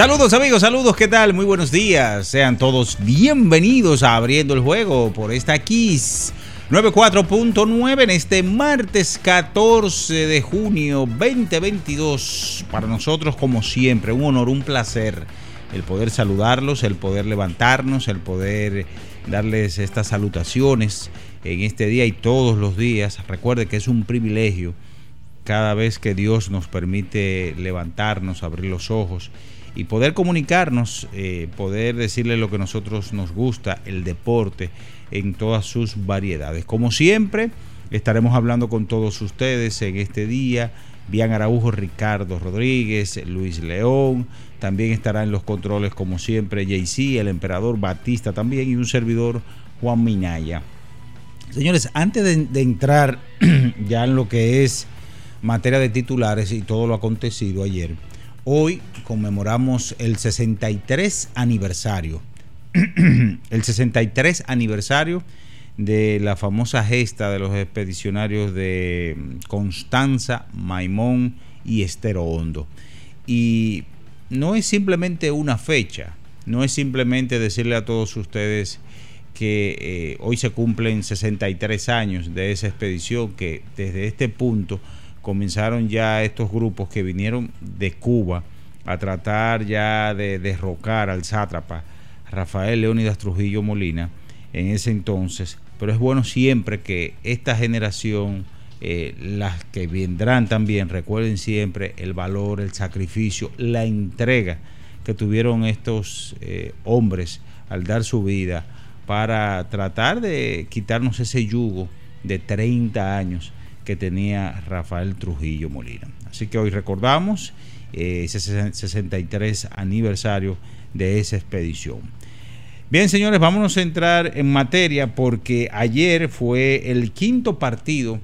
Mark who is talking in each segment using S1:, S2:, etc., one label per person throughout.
S1: Saludos amigos, saludos, ¿qué tal? Muy buenos días. Sean todos bienvenidos a Abriendo el Juego por esta Kiss 94.9 en este martes 14 de junio 2022. Para nosotros, como siempre, un honor, un placer el poder saludarlos, el poder levantarnos, el poder darles estas salutaciones en este día y todos los días. Recuerde que es un privilegio cada vez que Dios nos permite levantarnos, abrir los ojos y poder comunicarnos, eh, poder decirle lo que a nosotros nos gusta, el deporte en todas sus variedades. Como siempre, estaremos hablando con todos ustedes en este día. Bian Araujo, Ricardo Rodríguez, Luis León, también estará en los controles como siempre JC, el emperador Batista también y un servidor Juan Minaya. Señores, antes de, de entrar ya en lo que es materia de titulares y todo lo acontecido ayer. Hoy conmemoramos el 63 aniversario. el 63 aniversario de la famosa gesta de los expedicionarios de Constanza, Maimón y Estero Hondo. Y no es simplemente una fecha, no es simplemente decirle a todos ustedes que eh, hoy se cumplen 63 años de esa expedición, que desde este punto comenzaron ya estos grupos que vinieron de Cuba a tratar ya de derrocar al sátrapa Rafael Leónidas Trujillo Molina en ese entonces. Pero es bueno siempre que esta generación, eh, las que vendrán también, recuerden siempre el valor, el sacrificio, la entrega que tuvieron estos eh, hombres al dar su vida para tratar de quitarnos ese yugo de 30 años que tenía Rafael Trujillo Molina. Así que hoy recordamos eh, ese 63 aniversario de esa expedición. Bien, señores, vámonos a entrar en materia porque ayer fue el quinto partido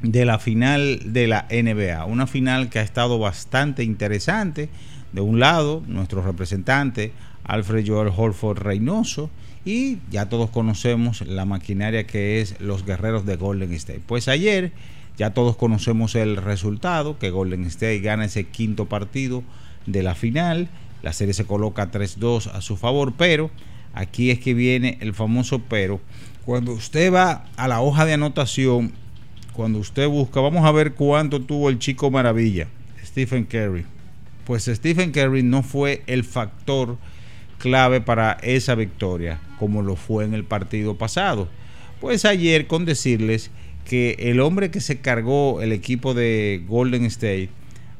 S1: de la final de la NBA. Una final que ha estado bastante interesante. De un lado, nuestro representante, Alfred Joel Holford Reynoso, y ya todos conocemos la maquinaria que es los guerreros de Golden State. Pues ayer ya todos conocemos el resultado, que Golden State gana ese quinto partido de la final. La serie se coloca 3-2 a su favor, pero aquí es que viene el famoso pero. Cuando usted va a la hoja de anotación, cuando usted busca, vamos a ver cuánto tuvo el chico maravilla, Stephen Curry. Pues Stephen Curry no fue el factor clave para esa victoria, como lo fue en el partido pasado. Pues ayer con decirles que el hombre que se cargó el equipo de Golden State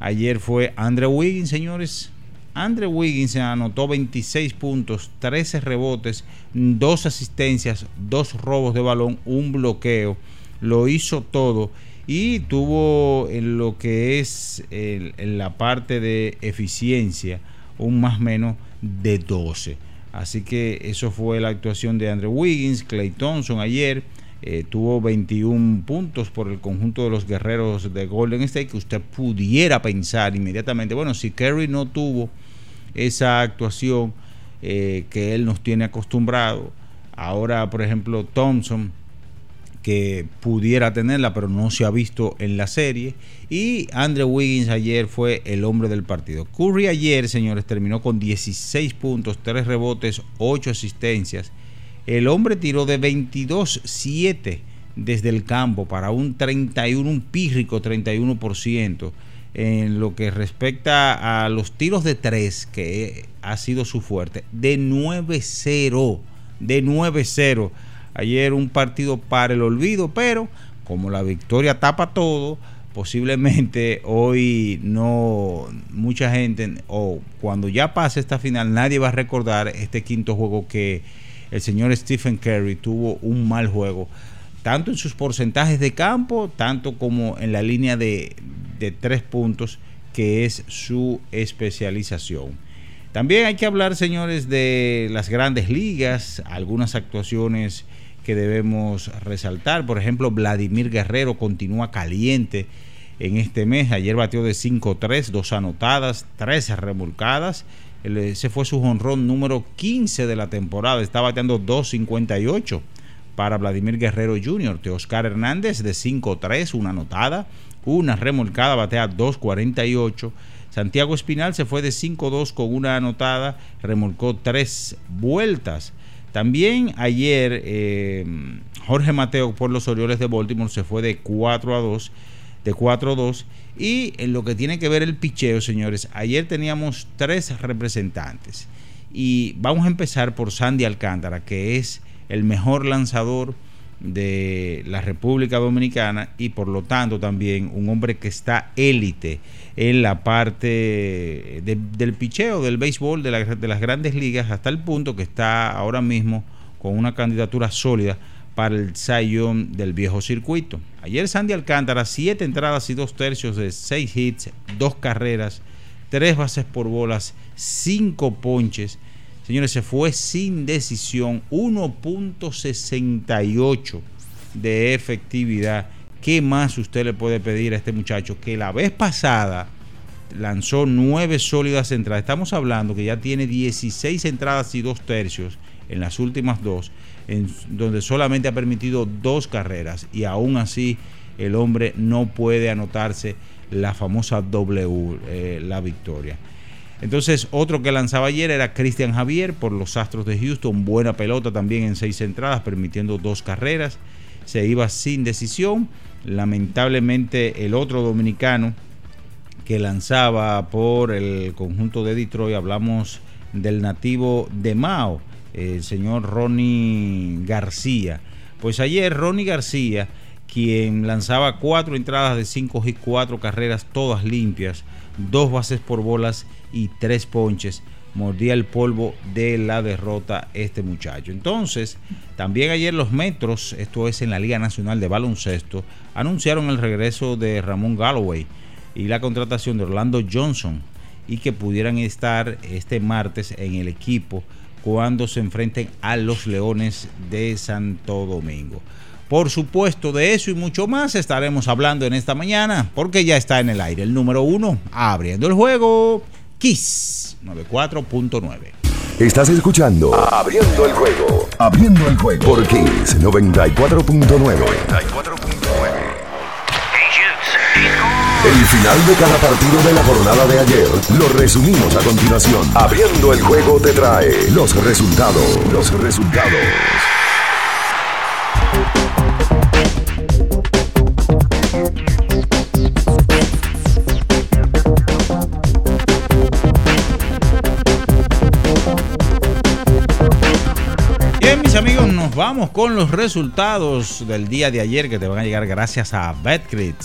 S1: ayer fue Andrew Wiggins, señores. Andrew Wiggins anotó 26 puntos, 13 rebotes, dos asistencias, dos robos de balón, un bloqueo. Lo hizo todo y tuvo en lo que es en la parte de eficiencia un más menos de 12. Así que eso fue la actuación de Andrew Wiggins, Clay Thompson ayer. Eh, tuvo 21 puntos por el conjunto de los guerreros de Golden State, que usted pudiera pensar inmediatamente, bueno, si Kerry no tuvo esa actuación eh, que él nos tiene acostumbrado, ahora por ejemplo Thompson, que pudiera tenerla, pero no se ha visto en la serie. Y Andrew Wiggins ayer fue el hombre del partido. Curry ayer, señores, terminó con 16 puntos, 3 rebotes, 8 asistencias el hombre tiró de 22-7 desde el campo para un 31, un pírrico 31% en lo que respecta a los tiros de 3, que ha sido su fuerte, de 9-0, de 9-0. Ayer un partido para el olvido, pero como la victoria tapa todo, posiblemente hoy no mucha gente o cuando ya pase esta final nadie va a recordar este quinto juego que el señor Stephen Curry tuvo un mal juego, tanto en sus porcentajes de campo, tanto como en la línea de, tres puntos, que es su especialización. También hay que hablar, señores, de las grandes ligas, algunas actuaciones que debemos resaltar. Por ejemplo, Vladimir Guerrero continúa caliente en este mes. Ayer batió de 5-3, dos anotadas, tres remolcadas ese fue su jonrón número 15 de la temporada. Está bateando 2.58 para Vladimir Guerrero Jr. Oscar Hernández de 5-3, una anotada, una remolcada, batea 2.48. Santiago Espinal se fue de 5-2 con una anotada, remolcó tres vueltas. También ayer eh, Jorge Mateo por los Orioles de Baltimore se fue de 4 a 2 de 4-2. Y en lo que tiene que ver el picheo, señores, ayer teníamos tres representantes. Y vamos a empezar por Sandy Alcántara, que es el mejor lanzador de la República Dominicana y por lo tanto también un hombre que está élite en la parte del picheo del béisbol de, las grandes ligas hasta el punto que está ahora mismo con una candidatura sólida para el Sayón del viejo circuito. Ayer Sandy Alcántara, siete entradas y dos tercios de seis hits, dos carreras, tres bases por bolas, cinco ponches. Señores, se fue sin decisión, 1.68 de efectividad. ¿Qué más usted le puede pedir a este muchacho? Que la vez pasada lanzó nueve sólidas entradas. Estamos hablando que ya tiene 16 entradas y dos tercios en las últimas dos en donde solamente ha permitido dos carreras y aún así el hombre no puede anotarse la famosa W, eh, la victoria. Entonces, otro que lanzaba ayer era Cristian Javier por los Astros de Houston, buena pelota también en seis entradas, permitiendo dos carreras. Se iba sin decisión. Lamentablemente, el otro dominicano que lanzaba por el conjunto de Detroit, hablamos del nativo de Mao, el señor Ronnie García. Pues ayer Ronnie García, quien lanzaba cuatro entradas de cinco y cuatro carreras, todas limpias, dos bases por bolas y tres ponches, mordía el polvo de la derrota este muchacho. Entonces, también ayer los Metros, esto es en la Liga Nacional de Baloncesto, anunciaron el regreso de Ramón Galloway y la contratación de Orlando Johnson y que pudieran estar este martes en el equipo cuando se enfrenten a los Leones de Santo Domingo. Por supuesto, de eso y mucho más estaremos hablando en esta mañana, porque ya está en el aire el número uno, abriendo el juego, Kiss 94.9.
S2: Estás escuchando Abriendo el juego, abriendo el juego por Kiss 94.9. El final de cada partido de la jornada de ayer lo resumimos a continuación. Abriendo el juego te trae los resultados. Los resultados.
S1: Con los resultados del día de ayer que te van a llegar gracias a Betcrit.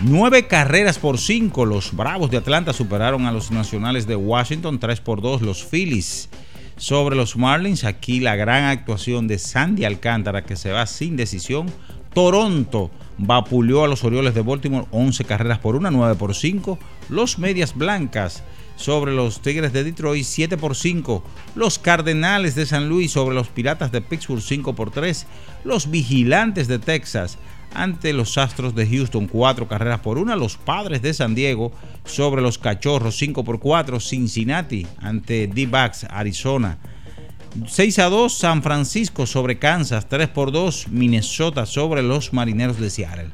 S1: Nueve carreras por cinco. Los Bravos de Atlanta superaron a los Nacionales de Washington. Tres por dos. Los Phillies sobre los Marlins. Aquí la gran actuación de Sandy Alcántara que se va sin decisión. Toronto vapuleó a los Orioles de Baltimore 11 carreras por una, 9 por 5. Los Medias Blancas sobre los Tigres de Detroit 7 por 5, los Cardenales de San Luis sobre los Piratas de Pittsburgh 5 por 3, los Vigilantes de Texas ante los Astros de Houston 4 carreras por 1, los Padres de San Diego sobre los Cachorros 5 por 4, Cincinnati ante D-Backs Arizona 6 a 2 San Francisco sobre Kansas, 3 por 2 Minnesota sobre los Marineros de Seattle.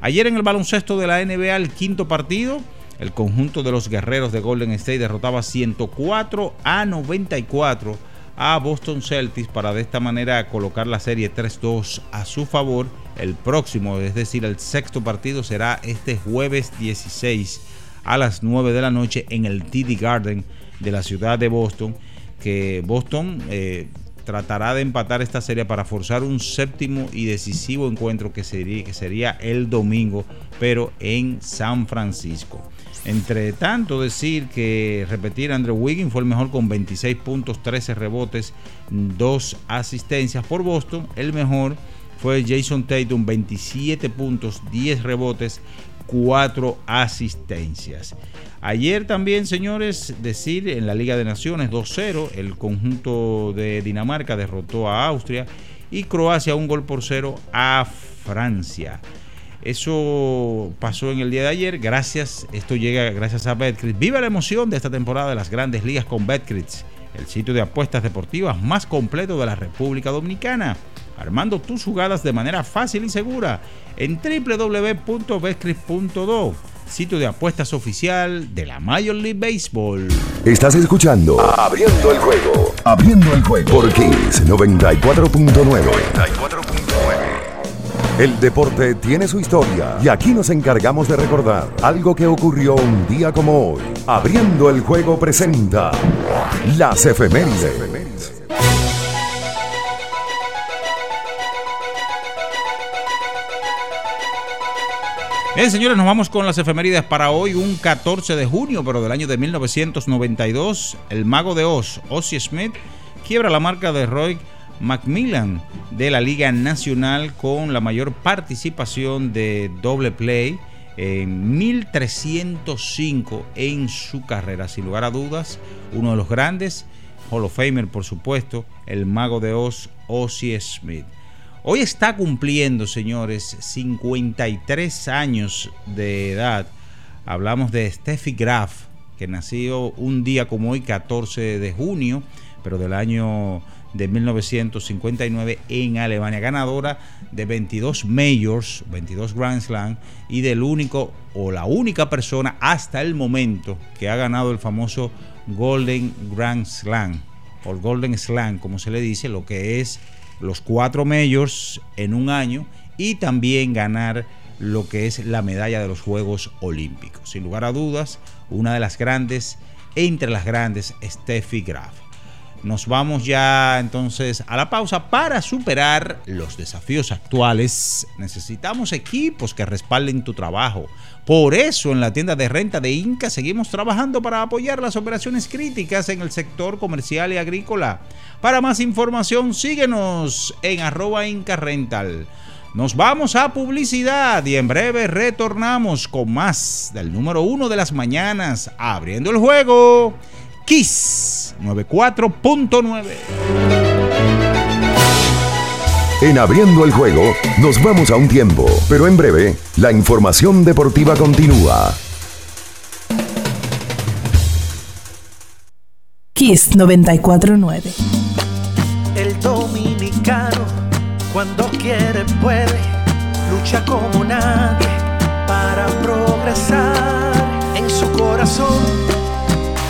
S1: Ayer en el baloncesto de la NBA, el quinto partido, el conjunto de los guerreros de Golden State derrotaba 104 a 94 a Boston Celtics para de esta manera colocar la serie 3-2 a su favor. El próximo, es decir, el sexto partido será este jueves 16 a las 9 de la noche en el TD Garden de la ciudad de Boston que Boston eh, tratará de empatar esta serie para forzar un séptimo y decisivo encuentro que sería, que sería el domingo, pero en San Francisco. Entre tanto, decir que repetir, Andrew Wiggins fue el mejor con 26 puntos, 13 rebotes, 2 asistencias por Boston. El mejor fue Jason Tatum, 27 puntos, 10 rebotes, 4 asistencias. Ayer también, señores, decir en la Liga de Naciones 2-0, el conjunto de Dinamarca derrotó a Austria y Croacia un gol por cero a Francia. Eso pasó en el día de ayer. Gracias, esto llega gracias a Betcris. Viva la emoción de esta temporada de las grandes ligas con Betcris, el sitio de apuestas deportivas más completo de la República Dominicana. Armando tus jugadas de manera fácil y segura en www.betcris.do sitio de apuestas oficial de la Major League Baseball.
S2: Estás escuchando Abriendo el juego. Abriendo el juego por Kings 94.9. El deporte tiene su historia y aquí nos encargamos de recordar algo que ocurrió un día como hoy. Abriendo el juego presenta las efemérides.
S1: Bien, señores, nos vamos con las efemérides para hoy, un 14 de junio, pero del año de 1992. El mago de Oz, Ozzy Smith, quiebra la marca de Roy Macmillan de la Liga Nacional con la mayor participación de doble play en 1305 en su carrera. Sin lugar a dudas, uno de los grandes, Hall of Famer, por supuesto, el mago de Oz, Ozzy Smith. Hoy está cumpliendo, señores, 53 años de edad. Hablamos de Steffi Graf, que nació un día como hoy, 14 de junio, pero del año de 1959 en Alemania, ganadora de 22 majors, 22 Grand Slam y del único o la única persona hasta el momento que ha ganado el famoso Golden Grand Slam o Golden Slam, como se le dice, lo que es los cuatro majors en un año y también ganar lo que es la medalla de los Juegos Olímpicos. Sin lugar a dudas, una de las grandes, entre las grandes, Steffi Graf. Nos vamos ya entonces a la pausa para superar los desafíos actuales. Necesitamos equipos que respalden tu trabajo. Por eso en la tienda de renta de Inca seguimos trabajando para apoyar las operaciones críticas en el sector comercial y agrícola. Para más información síguenos en arroba Inca Rental. Nos vamos a publicidad y en breve retornamos con más del número uno de las mañanas abriendo el juego. Kiss 94.9.
S2: En abriendo el juego, nos vamos a un tiempo, pero en breve, la información deportiva continúa.
S3: Kiss 94.9.
S4: El dominicano, cuando quiere, puede, lucha como nadie para progresar en su corazón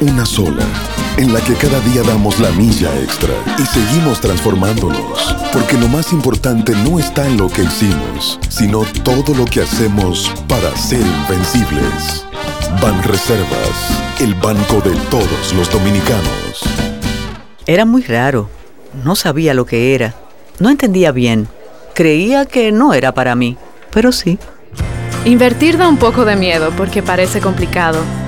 S2: una sola, en la que cada día damos la milla extra y seguimos transformándonos, porque lo más importante no está en lo que hicimos, sino todo lo que hacemos para ser invencibles. Van Reservas el banco de todos los dominicanos.
S5: Era muy raro. No sabía lo que era. No entendía bien. Creía que no era para mí, pero sí.
S6: Invertir da un poco de miedo porque parece complicado,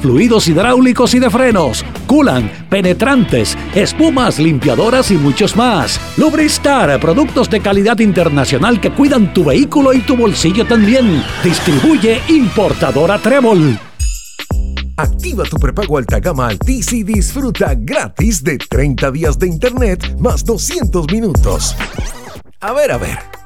S7: fluidos hidráulicos y de frenos, culan, penetrantes, espumas, limpiadoras y muchos más. Lubristar, productos de calidad internacional que cuidan tu vehículo y tu bolsillo también. Distribuye importadora Trébol.
S8: Activa tu prepago alta gama Altis y disfruta gratis de 30 días de internet más 200 minutos. A ver, a ver.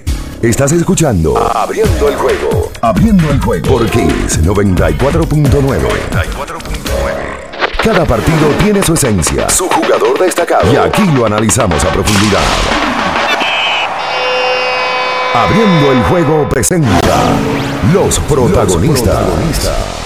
S9: Estás escuchando Abriendo el juego. Abriendo el juego por Kiss 94.9. Cada partido tiene su esencia, su jugador destacado. Y aquí lo analizamos a profundidad. Abriendo el juego presenta los protagonistas.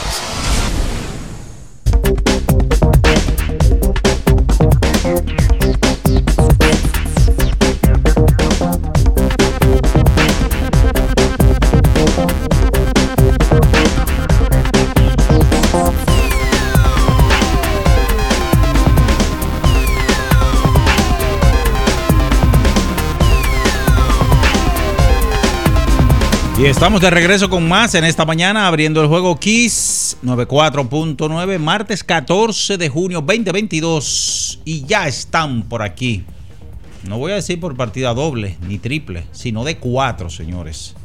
S1: Estamos de regreso con más en esta mañana, abriendo el juego Kiss 94.9, martes 14 de junio 2022. Y ya están por aquí. No voy a decir por partida doble ni triple, sino de cuatro, señores.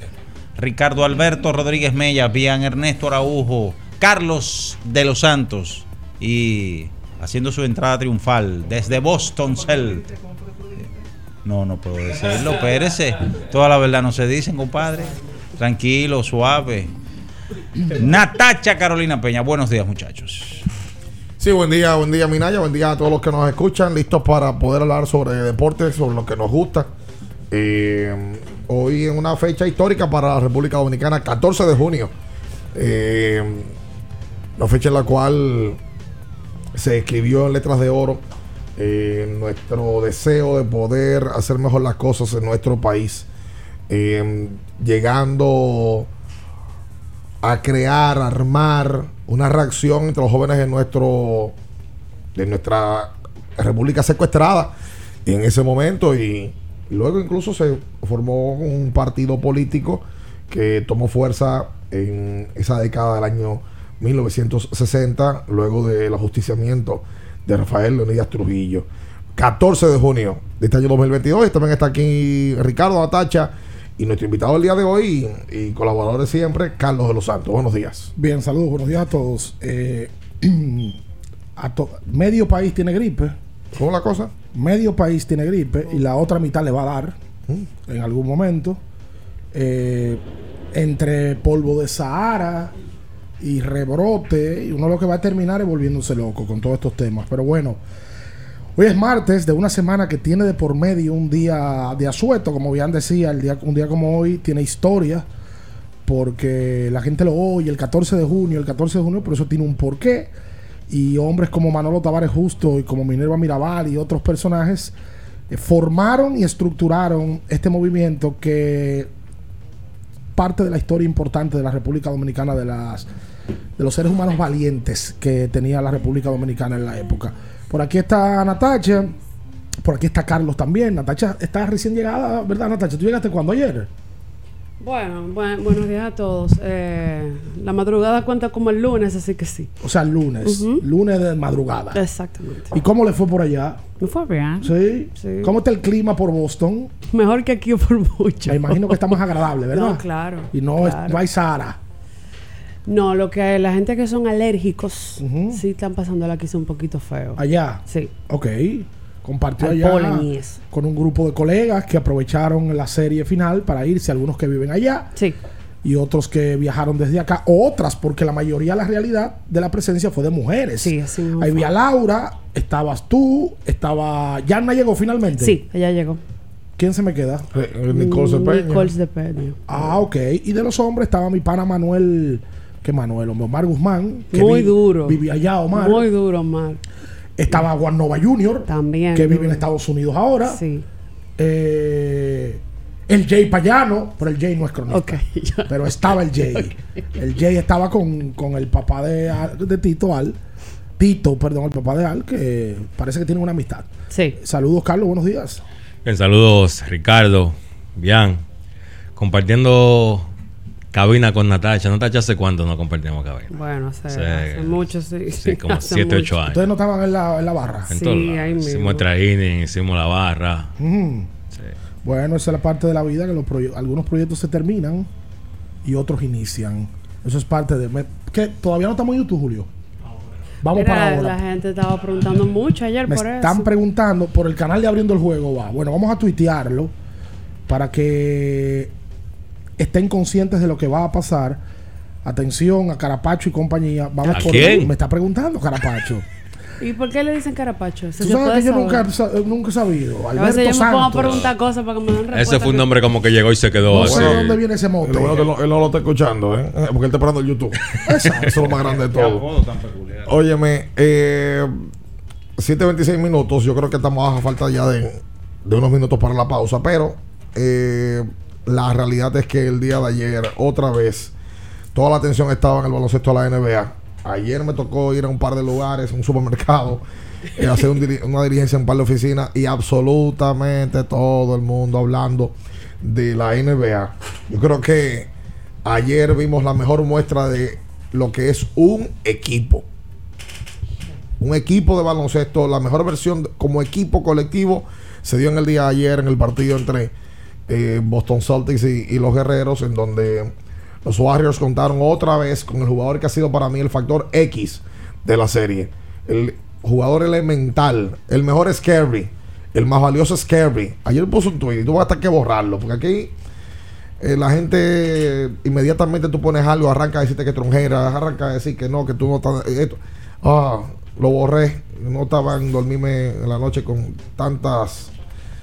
S1: Ricardo Alberto Rodríguez Mella, Bian Ernesto Araujo, Carlos de los Santos y haciendo su entrada triunfal desde Boston Cell. No, no puedo decirlo, espérese. Toda la verdad no se dicen, compadre. Tranquilo, suave. Natacha Carolina Peña, buenos días, muchachos.
S10: Sí, buen día, buen día Minaya, buen día a todos los que nos escuchan, listos para poder hablar sobre deportes, sobre lo que nos gusta. Eh, hoy en una fecha histórica para la República Dominicana, 14 de junio. Eh, la fecha en la cual se escribió en letras de oro eh, nuestro deseo de poder hacer mejor las cosas en nuestro país. Eh, llegando a crear, armar una reacción entre los jóvenes de nuestro de nuestra república secuestrada en ese momento y, luego incluso se formó un partido político que tomó fuerza en esa década del año 1960 luego del ajusticiamiento de Rafael Leonidas Trujillo. 14 de junio de este año 2022 y también está aquí Ricardo Atacha y nuestro invitado del día de hoy y, colaborador de siempre, Carlos de los Santos. Buenos días.
S11: Bien, saludos, buenos días a todos. Eh, a to- medio país tiene gripe.
S10: ¿Cómo la cosa?
S11: Medio país tiene gripe y la otra mitad le va a dar
S10: Mm.
S11: en algún momento. Eh, entre polvo de Sahara y rebrote, y uno lo que va a terminar es volviéndose loco con todos estos temas. Pero bueno, hoy es martes de una semana que tiene de por medio un día de asueto, como bien decía, un día como hoy tiene historia, porque la gente lo oye el 14 de junio, el 14 de junio, pero eso tiene un porqué. Y hombres como Manolo Tavares Justo y como Minerva Mirabal y otros personajes eh, formaron y estructuraron este movimiento que parte de la historia importante de la República Dominicana, de las de los seres humanos valientes que tenía la República Dominicana en la época. Por aquí está Natacha, por aquí está Carlos también. Natacha está recién llegada, ¿verdad, Natacha? ¿Tú llegaste cuando ayer?
S12: Bueno, buen- buenos días a todos. Eh, la madrugada cuenta como el lunes, así que sí.
S11: O sea, el lunes. Lunes de madrugada.
S12: Exactamente.
S11: ¿Y cómo le fue por allá?
S12: Me fue bien.
S11: ¿Sí?
S12: Sí.
S11: ¿Cómo está el clima por Boston?
S12: Mejor que aquí por mucho.
S11: Me imagino que está más agradable, ¿verdad?
S12: No, claro.
S11: Y no, es- no hay Sahara.
S12: No, lo que la gente que son alérgicos sí están pasando la quizá un poquito feo.
S11: Allá.
S12: Sí.
S11: Ok. Compartió
S12: Al
S11: allá
S12: polen y eso.
S11: con un grupo de colegas que aprovecharon la serie final para irse, algunos que viven allá.
S12: Sí.
S11: Y otros que viajaron desde acá, otras, porque la mayoría, la realidad de la presencia fue de mujeres.
S12: Sí, así mismo
S11: Ahí vi a Laura, estabas tú, estaba. Yanna llegó finalmente.
S12: Sí, ella llegó.
S11: ¿Quién se me queda?
S10: Nicole Cepeda.
S12: Nicole Cepeda.
S11: Ah, ok. Y de los hombres estaba mi pana Manuel. ¿Qué Manuel? Omar Guzmán. que
S12: Muy
S11: vi-
S12: duro.
S11: Vivía allá, Omar.
S12: Muy duro, Omar.
S11: Estaba Juan Nova Jr.
S12: También.
S11: Que vive
S12: duro.
S11: en Estados Unidos ahora.
S12: Sí.
S11: Eh, el Jay Payano, pero el Jay no es cronista.
S12: Ok,
S11: Pero estaba el Jay. El Jay estaba con, con el papá de, de Tito Al. Tito, perdón, el papá de Al, que parece que tiene una amistad.
S12: Sí.
S11: Saludos, Carlos, buenos días.
S13: Bien, saludos, Ricardo, Bian. Compartiendo cabina con Natacha. Natacha, ¿hace cuánto no compartimos cabina?
S12: Bueno, hace,
S13: Sí.
S12: hace mucho, sí.
S13: Sí, como
S12: Hace
S13: 7, 8
S12: mucho.
S13: años.
S11: Ustedes no estaban en la, en la barra.
S13: En
S12: Sí, ahí mismo.
S13: Hicimos el training, hicimos la barra.
S11: Ujú. Bueno, esa es la parte de la vida que los proye- algunos proyectos se terminan y otros inician. Eso es parte de... me- ¿Qué? ¿Todavía no estamos en YouTube, Julio? Vamos
S12: Mira,
S11: para ahora.
S12: La gente estaba preguntando mucho ayer
S11: Me
S12: por
S11: están
S12: eso.
S11: preguntando por el canal de Abriendo el Juego. Va. Bueno, vamos a tuitearlo para que estén conscientes de lo que va a pasar. Atención a Carapacho y compañía. Vamos
S13: ¿A
S11: por
S13: quién?
S11: Me está preguntando Carapacho.
S12: ¿Y por qué le dicen carapacho?
S11: Tú
S12: se
S11: sabes
S12: puede
S11: que yo nunca, he sabido.
S12: A veces yo me pongo a preguntar cosas para que me den respuesta.
S13: Ese fue un nombre como que llegó y se quedó
S11: No
S13: así.
S11: sé de dónde viene ese mote.
S10: Lo bueno que no- él no lo está escuchando, ¿eh? Porque él está esperando el YouTube. Eso es lo más grande de todo. Óyeme, eh, 7.26 minutos. Yo creo que estamos a falta ya de, de unos minutos para la pausa. Pero eh, la realidad es que el día de ayer, otra vez, toda la atención estaba en el baloncesto de la NBA. Ayer me tocó ir a un par de lugares, un supermercado, hacer una dirigencia en un par de oficinas y absolutamente todo el mundo hablando de la NBA. Yo creo que ayer vimos la mejor muestra de lo que es un equipo. Un equipo de baloncesto, la mejor versión como equipo colectivo se dio en el día de ayer en el partido entre eh, Boston Celtics y, los Guerreros, en donde los Warriors contaron otra vez con el jugador que ha sido para mí el factor X de la serie. El jugador elemental, el mejor es el más valioso es. Ayer puso un tweet y tú vas a tener que borrarlo, porque aquí eh, la gente inmediatamente tú pones algo, arranca a decirte que tronjera, arranca a decir que no, que tú no estás. eh, Esto. Ah, lo borré. No estaba en dormirme en la noche con tantas.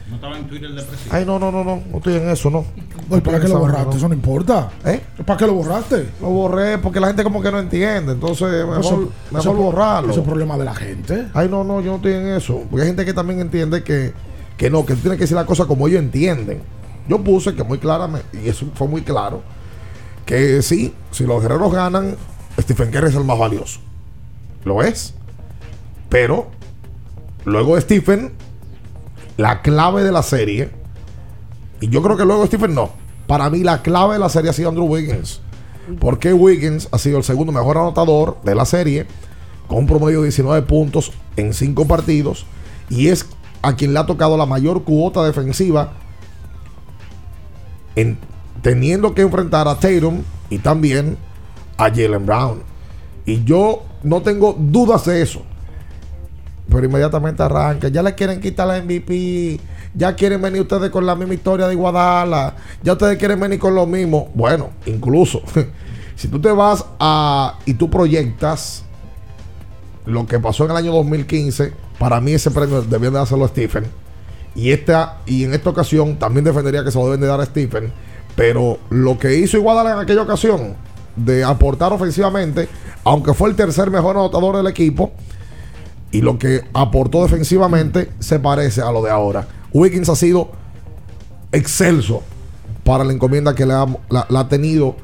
S1: No estaba en Twitter de presidente.
S10: Ay, no, no, no, no, no estoy en eso, no.
S11: Oye, ¿Para qué lo borraste? Eso no importa.
S10: ¿Eh?
S11: ¿Para qué lo borraste?
S10: Lo borré porque la gente como que no entiende. Entonces, mejor,
S11: Eso-
S10: mejor
S11: eso-
S10: borrarlo.
S11: Eso es problema de la gente.
S10: Ay, no, no, yo no estoy en eso. Porque hay gente que también entiende que, que no, que tú tienes que decir las cosas como ellos entienden. Yo puse que muy claramente, y eso fue muy claro, que sí, si los guerreros ganan, Stephen Curry es el más valioso. Lo es. Pero, luego de Stephen, la clave de la serie, y yo creo que luego Stephen no, para mí la clave de la serie ha sido Andrew Wiggins. Porque Wiggins ha sido el segundo mejor anotador de la serie, con un promedio de 19 puntos en 5 partidos, y es a quien le ha tocado la mayor cuota defensiva en, teniendo que enfrentar a Tatum y también a Jalen Brown. Y yo no tengo dudas de eso. Pero inmediatamente arranca. Ya le quieren quitar la MVP. Ya quieren venir ustedes con la misma historia de Guadalajara. Ya ustedes quieren venir con lo mismo. Bueno, incluso si tú te vas a y tú proyectas lo que pasó en el año 2015, para mí ese premio debían de dárselo a Stephen. Y, esta, y en esta ocasión también defendería que se lo deben de dar a Stephen. Pero lo que hizo Iguadala en aquella ocasión, de aportar ofensivamente, aunque fue el tercer mejor anotador del equipo, y lo que aportó defensivamente se parece a lo de ahora. Wiggins ha sido excelso para la encomienda que le ha, la, la ha tenido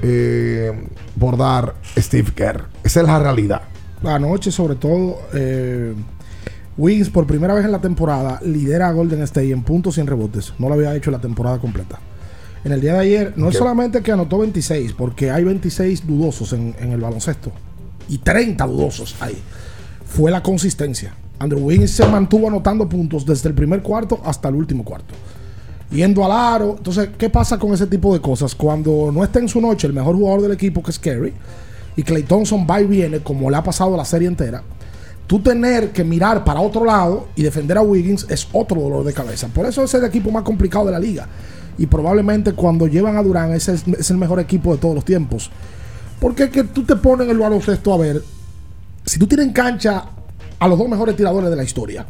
S10: eh, por dar Steve Kerr. Esa es la realidad.
S11: Anoche, sobre todo, eh, Wiggins por primera vez en la temporada lidera a Golden State en puntos y en rebotes. No lo había hecho la temporada completa. En el día de ayer, no es solamente que anotó 26, porque hay 26 dudosos en, en el baloncesto y 30 dudosos ahí. Fue la consistencia. Andrew Wiggins se mantuvo anotando puntos desde el primer cuarto hasta el último cuarto. Yendo al aro. Entonces, ¿qué pasa con ese tipo de cosas? Cuando no está en su noche el mejor jugador del equipo, que es Kerry, y Clay Thompson va y viene, como le ha pasado la serie entera, tú tener que mirar para otro lado y defender a Wiggins es otro dolor de cabeza. Por eso es el equipo más complicado de la liga. Y probablemente cuando llevan a Durán ese es, es el mejor equipo de todos los tiempos. Porque es que tú te pones en el baloncesto a ver, si tú tienes en cancha a los dos mejores tiradores de la historia,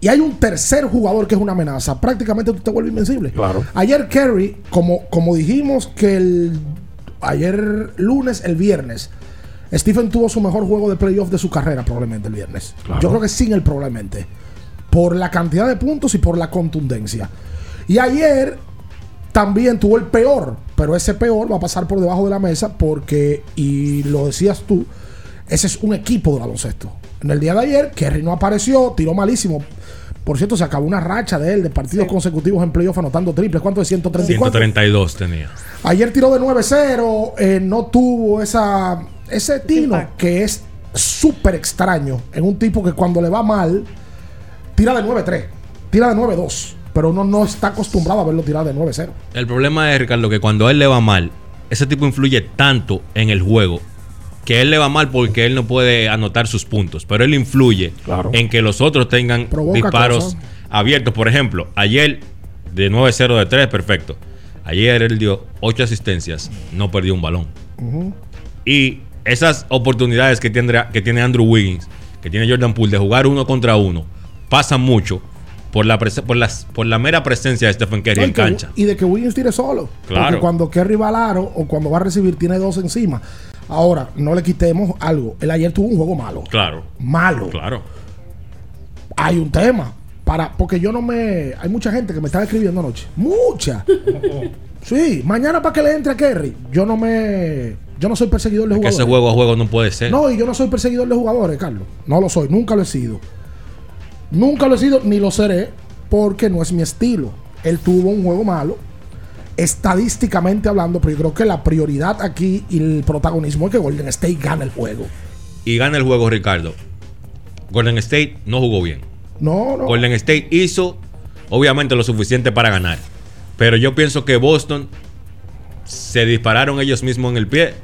S11: y hay un tercer jugador que es una amenaza, prácticamente tú te vuelves invencible.
S10: Claro.
S11: Ayer Kerry, como, como dijimos que el ayer lunes, el viernes, Stephen tuvo su mejor juego de playoff de su carrera, probablemente el viernes. Yo creo que sin él, probablemente. Por la cantidad de puntos y por la contundencia. Y ayer también tuvo el peor, pero ese peor va a pasar por debajo de la mesa porque, y lo decías tú, ese es un equipo de baloncesto. En el día de ayer, Kerry no apareció, tiró malísimo. Por cierto, se acabó una racha de él de partidos consecutivos en playoff anotando triples. ¿Cuánto de 134?
S13: 132 tenía.
S11: Ayer tiró de 9-0, eh, no tuvo esa, ese tino que es súper extraño en un tipo que cuando le va mal, tira de 9-3, tira de 9-2, pero uno no está acostumbrado a verlo tirar de 9-0.
S13: El problema es, Ricardo, que cuando a él le va mal, ese tipo influye tanto en el juego que él le va mal porque él no puede anotar sus puntos, pero él influye en que los otros tengan
S11: Provoca
S13: disparos
S11: cosas.
S13: abiertos. Por ejemplo, ayer de 9-0 de 3, perfecto. Ayer él dio 8 asistencias, no perdió un balón. Y esas oportunidades que tiene, que tiene Andrew Wiggins, que tiene Jordan Poole de jugar uno contra uno, pasan mucho por la, por las, por la mera presencia de Stephen Curry
S11: No,
S13: en
S11: que-
S13: cancha.
S11: Y de que Williams tire solo.
S13: Claro.
S11: Porque cuando Kerry va al aro o cuando va a recibir, tiene dos encima. Ahora, no le quitemos algo. Él ayer tuvo un juego malo.
S13: Claro.
S11: Malo.
S13: Claro.
S11: Hay un tema. Para, porque yo no me. Hay mucha gente que me estaba escribiendo anoche. Mucha. Sí, mañana para que le entre a Kerry. Yo no me. Yo no soy perseguidor de
S13: Que
S11: jugadores.
S13: ese juego a juego no puede ser.
S11: No, y yo no soy perseguidor de jugadores, Carlos. No lo soy, nunca lo he sido. Nunca lo he sido, ni lo seré, porque no es mi estilo. Él tuvo un juego malo, estadísticamente hablando, pero yo creo que la prioridad aquí y el protagonismo es que Golden State gane el juego.
S13: Y gana el juego, Ricardo. Golden State no jugó bien.
S11: No, no.
S13: Golden State hizo, obviamente, lo suficiente para ganar. Pero yo pienso que Boston se dispararon ellos mismos en el pie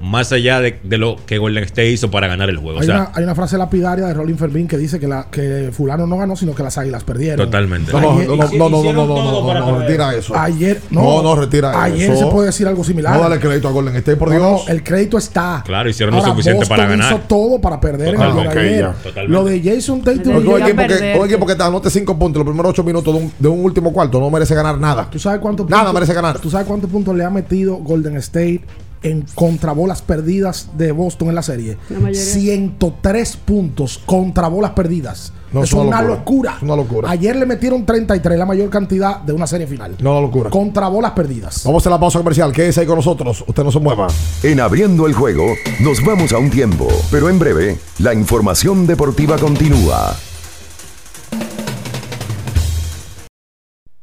S13: más allá de, lo que Golden State hizo para ganar el juego.
S11: Hay, una, frase lapidaria de Rolín Fermín que dice que, Fulano no ganó, sino que las águilas perdieron.
S13: Totalmente.
S10: No, no, no, no, no, no, no, no, retira eso.
S11: Ayer, no,
S10: no, retira
S11: ayer
S10: eso.
S11: se puede decir algo similar.
S10: No dale crédito a Golden State, por Dios.
S11: el crédito está.
S13: Claro, hicieron
S11: Ahora,
S13: lo suficiente
S11: Boston para
S13: ganar.
S11: Hizo todo para perder
S13: Totalmente.
S10: en el
S13: okay,
S11: Lo de Jason Tatum. Hoy
S10: equipo, que, equipo que te anote 5 puntos, los primeros 8 minutos de un, último cuarto, no merece ganar nada.
S11: ¿Tú sabes cuántos
S10: Nada merece ganar.
S11: ¿Tú sabes cuántos puntos le ha metido Golden State en contrabolas perdidas de Boston en la serie?
S12: La mayoría.
S11: 103 puntos contra bolas perdidas.
S10: No,
S11: es
S10: es una
S11: una
S10: locura.
S11: locura.
S10: Es una locura.
S11: Ayer le metieron 33, la mayor cantidad de una serie final.
S10: No, una locura.
S11: Contra bolas perdidas.
S10: Vamos a la pausa comercial. Quédese ahí con nosotros. Usted no se mueva.
S9: En abriendo el juego, nos vamos a un tiempo, pero en breve, la información deportiva continúa.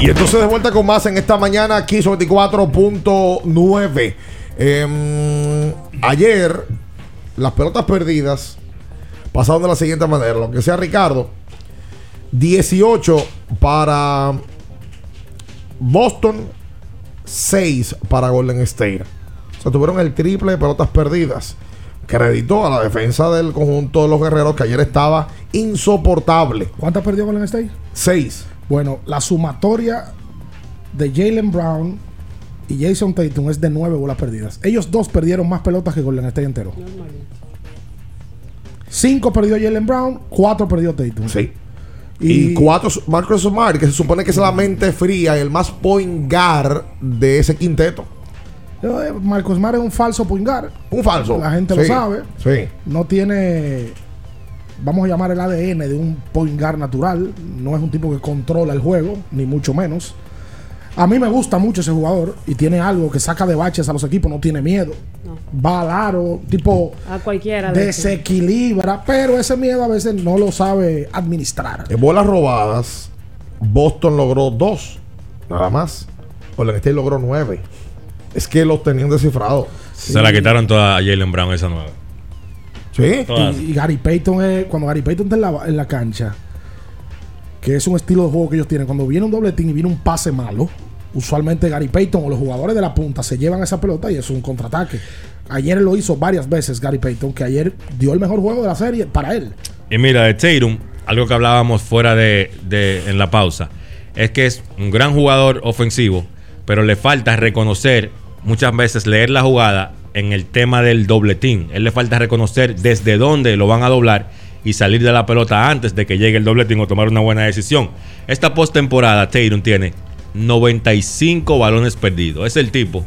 S10: Y entonces de vuelta con más en esta mañana aquí 24.9. Em, ayer las pelotas perdidas pasaron de la siguiente manera. Lo que sea Ricardo, 18 para Boston, 6 para Golden State. O sea, tuvieron el triple de pelotas perdidas. Creditó a la defensa del conjunto de los guerreros que ayer estaba insoportable.
S11: ¿Cuántas perdió Golden State?
S10: 6.
S11: Bueno, la sumatoria de Jalen Brown y Jason Tatum es de nueve bolas perdidas. Ellos dos perdieron más pelotas que Golden State entero. Cinco perdió Jalen Brown, cuatro perdió Tatum.
S10: Sí. Y, cuatro, Marcus Smart, que se supone que es la mente fría y el más point guard de ese quinteto.
S11: Eh, Marcos Mar es un falso point guard.
S10: Un falso.
S11: La gente
S10: Sí,
S11: lo sabe.
S10: Sí.
S11: No tiene, vamos a llamar el ADN de un point guard natural. No es un tipo que controla el juego, ni mucho menos. A mí me gusta mucho ese jugador y tiene algo que saca de baches a los equipos, no tiene miedo. Va al aro, tipo
S12: A cualquiera. de
S11: desequilibra, pero ese miedo a veces no lo sabe administrar.
S10: En bolas robadas, Boston logró dos. Nada más. Golden State logró nueve. Es que los tenían descifrados.
S13: Se la quitaron toda a Jalen Brown esa nueva.
S10: Sí.
S13: Todas.
S11: Y, y Gary Payton es, cuando Gary Payton está en la, en la cancha, que es un estilo de juego que ellos tienen, cuando viene un doble team y viene un pase malo, usualmente Gary Payton o los jugadores de la punta se llevan esa pelota y es un contraataque. Ayer lo hizo varias veces Gary Payton, que ayer dio el mejor juego de la serie para él.
S13: Y mira, de Tatum, algo que hablábamos fuera de, de- en la pausa, es que es un gran jugador ofensivo, pero le falta reconocer, muchas veces leer la jugada en el tema del doble team. Él le falta reconocer desde dónde lo van a doblar y salir de la pelota antes de que llegue el doble team o tomar una buena decisión. Esta postemporada, Tatum tiene 95 balones perdidos. Es el tipo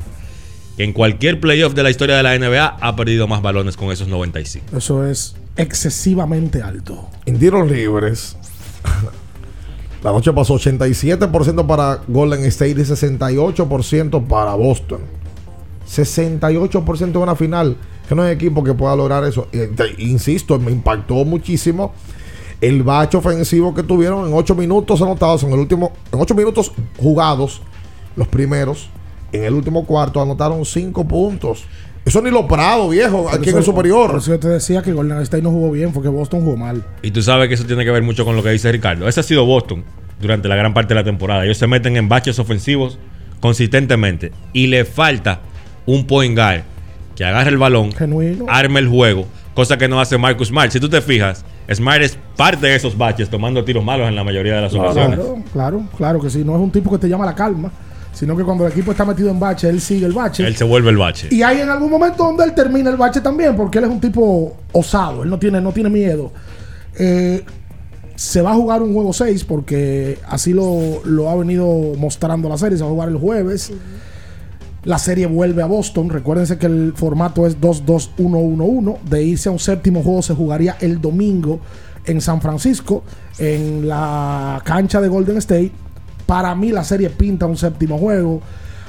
S13: que en cualquier playoff de la historia de la NBA ha perdido más balones con esos 95.
S11: Eso es excesivamente alto.
S10: En tiros libres, la noche pasó 87% para Golden State y 68% para Boston. 68% en una final. Que no hay equipo que pueda lograr eso. Insisto, me impactó muchísimo el bache ofensivo que tuvieron en 8 minutos anotados. En el último, en 8 minutos jugados, los primeros. En el último cuarto anotaron 5 puntos. Eso ni lo Prado, viejo, aquí en el superior.
S11: Por eso yo te decía que Golden State no jugó bien, fue que Boston jugó mal.
S13: Y tú sabes que eso tiene que ver mucho con lo que dice Ricardo. Ese ha sido Boston durante la gran parte de la temporada. Ellos se meten en baches ofensivos consistentemente. Y le falta un point guard que agarre el balón,
S11: Genuino.
S13: arme el juego, cosa que no hace Marcus Smart. Si tú te fijas, Smart es parte de esos baches, tomando tiros malos en la mayoría de las ocasiones.
S11: Claro, claro, claro que sí. No es un tipo que te llama la calma, sino que cuando el equipo está metido en bache, él sigue el bache.
S13: Él se vuelve el bache.
S11: Y hay en algún momento donde él termina el bache también, porque él es un tipo osado, él no tiene, no tiene miedo. Eh, se va a jugar un juego 6 porque así lo, lo ha venido mostrando la serie. Se va a jugar el jueves. La serie vuelve a Boston. Recuérdense que el formato es 2-2-1-1-1. De irse a un séptimo juego se jugaría el domingo en San Francisco, en la cancha de Golden State. Para mí la serie pinta un séptimo juego.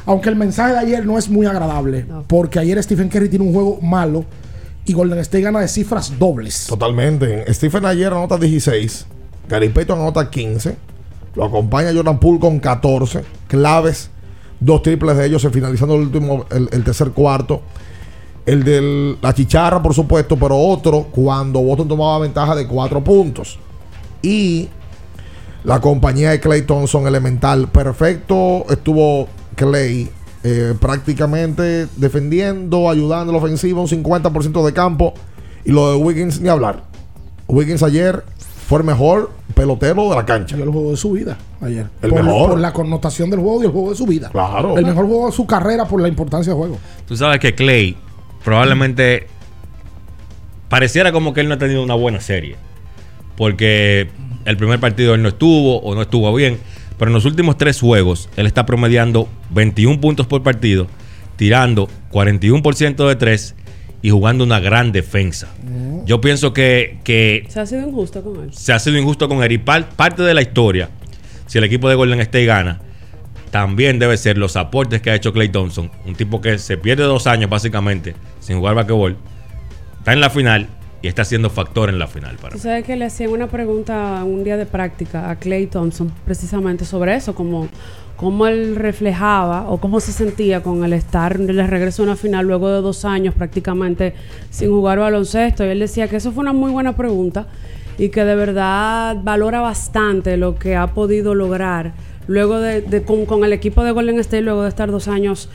S11: Aunque el mensaje de ayer no es muy agradable, porque ayer Stephen Curry tiene un juego malo y Golden State gana de cifras dobles.
S10: Totalmente. Stephen ayer anota 16. Gary Payton anota 15. Lo acompaña Jordan Poole con 14. Claves. Dos triples de ellos finalizando el último, el, tercer cuarto. El de la chicharra, por supuesto, pero otro cuando Boston tomaba ventaja de 4 puntos. Y la compañía de Clay Thompson elemental. Perfecto. Estuvo Clay eh, prácticamente defendiendo, ayudando en la ofensiva, un 50% de campo. Y lo de Wiggins, ni hablar. Wiggins ayer fue el mejor pelotero de la cancha.
S11: Y el juego de su vida ayer.
S10: El
S11: por,
S10: mejor.
S11: Por la connotación del juego y el juego de su vida.
S10: Claro.
S11: El mejor juego de su carrera por la importancia del juego.
S13: Tú sabes que Clay probablemente pareciera como que él no ha tenido una buena serie. Porque el primer partido él no estuvo o no estuvo bien. Pero en los últimos tres juegos él está promediando 21 puntos por partido, tirando 41% de tres y jugando una gran defensa. Yo pienso que, que
S12: Se ha sido injusto con él.
S13: se ha sido injusto con él. Y par- parte de la historia, si el equipo de Golden State gana, también debe ser los aportes que ha hecho Clay Thompson. Un tipo que se pierde dos años básicamente sin jugar basquetbol. Está en la final y está siendo factor en la final para
S12: Tú sabes que le hacían una pregunta un día de práctica a Clay Thompson precisamente sobre eso, como cómo él reflejaba o cómo se sentía con el estar el regreso a una final luego de dos años prácticamente sin jugar baloncesto. Y él decía que eso fue una muy buena pregunta y que de verdad valora bastante lo que ha podido lograr luego de, con, el equipo de Golden State luego de estar dos años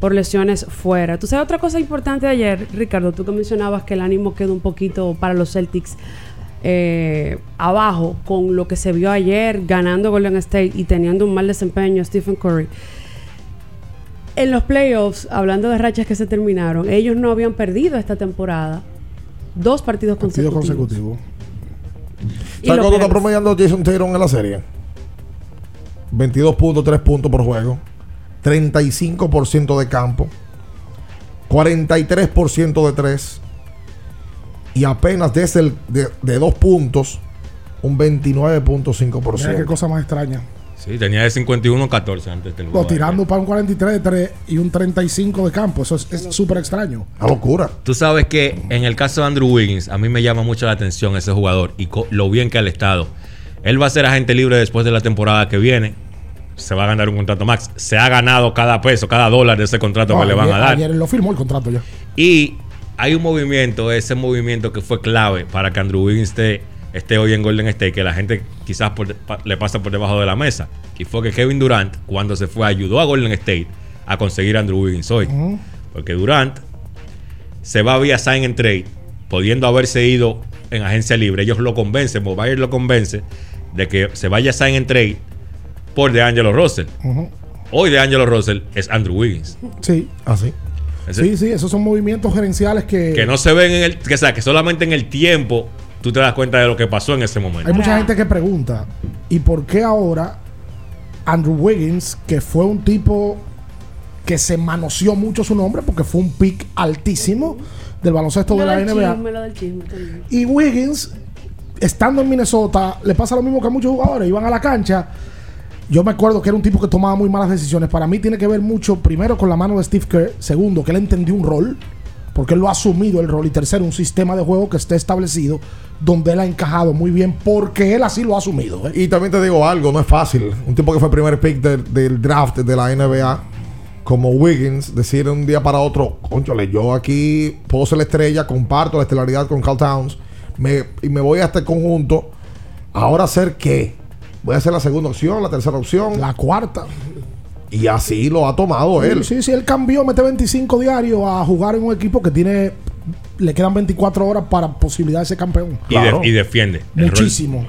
S12: por lesiones fuera. Tú sabes otra cosa importante ayer, Ricardo, tú que mencionabas que el ánimo quedó un poquito para los Celtics eh, abajo con lo que se vio ayer ganando Golden State y teniendo un mal desempeño Stephen Curry. En los playoffs, hablando de rachas que se terminaron, ellos no habían perdido esta temporada dos partidos
S11: Partido
S12: consecutivos.
S10: ¿Sabes cuánto está promediando Jason Tatum en la serie? 22 puntos, 3 puntos por juego. 35% de campo. 43% de 3. Y apenas desde el, de, de 2 puntos, un
S11: Mira qué
S10: 29.5%.
S11: cosa más extraña.
S13: Sí, tenía de 51-14 antes del
S11: Lo
S13: juego.
S11: tirando para un 43 de 3 y un 35 de campo. Eso es es súper extraño.
S10: Una locura.
S13: Tú sabes que en el caso de Andrew Wiggins, a mí me llama mucho la atención ese jugador y lo bien que ha estado. Él va a ser agente libre después de la temporada que viene. Se va a ganar un contrato max. Se ha ganado cada peso, cada dólar de ese contrato
S11: No,
S13: que le van a dar.
S11: Ayer lo firmó el contrato ya.
S13: Y hay un movimiento, ese movimiento que fue clave para que Andrew Wiggins esté, esté hoy en Golden State, que la gente quizás por- pa- le pasa por debajo de la mesa. Y fue que Kevin Durant, cuando se fue, ayudó a Golden State a conseguir a Andrew Wiggins hoy. Porque Durant se va vía sign and trade, pudiendo haberse ido en agencia libre. Ellos lo convencen, Myers lo convence de que se vaya sign and trade por DeAngelo Russell.
S11: Ujú.
S13: Hoy DeAngelo Russell es Andrew Wiggins.
S11: Sí.
S10: Así.
S13: Ese-
S11: Sí, sí, esos son movimientos gerenciales que,
S13: que no se ven en el que, o sea, que solamente en el tiempo tú te das cuenta de lo que pasó en ese momento.
S11: hay mucha gente que pregunta, ¿y por qué ahora Andrew Wiggins, que fue un tipo que se manoseó mucho su nombre porque fue un pick altísimo del baloncesto de la NBA?
S12: chisme, lo del chisme también.
S11: Y Wiggins, estando en Minnesota, le pasa lo mismo que a muchos jugadores. Iban a la cancha. Yo me acuerdo que era un tipo que tomaba muy malas decisiones. Para mí tiene que ver mucho, primero, con la mano de Steve Kerr. Segundo, que él entendió un rol. Porque él lo ha asumido el rol. Y tercero, un sistema de juego que esté establecido. Donde él ha encajado muy bien. Porque él así lo ha asumido. ¿eh?
S10: Y también te digo algo, no es fácil. Un tipo que fue el primer pick del, draft de la NBA, como Wiggins, decir de un día para otro, conchole, yo aquí puedo ser la estrella, comparto la estelaridad con Carl Towns, me, y me voy a este conjunto. Ahora hacer qué? Voy a hacer la segunda opción, la tercera opción.
S11: La cuarta.
S10: Y así lo ha tomado él.
S11: Sí, sí, él cambió, mete 25 diarios a jugar en un equipo que tiene. Le quedan 24 horas para posibilidad de ser campeón.
S13: Y, de- y defiende.
S11: Muchísimo.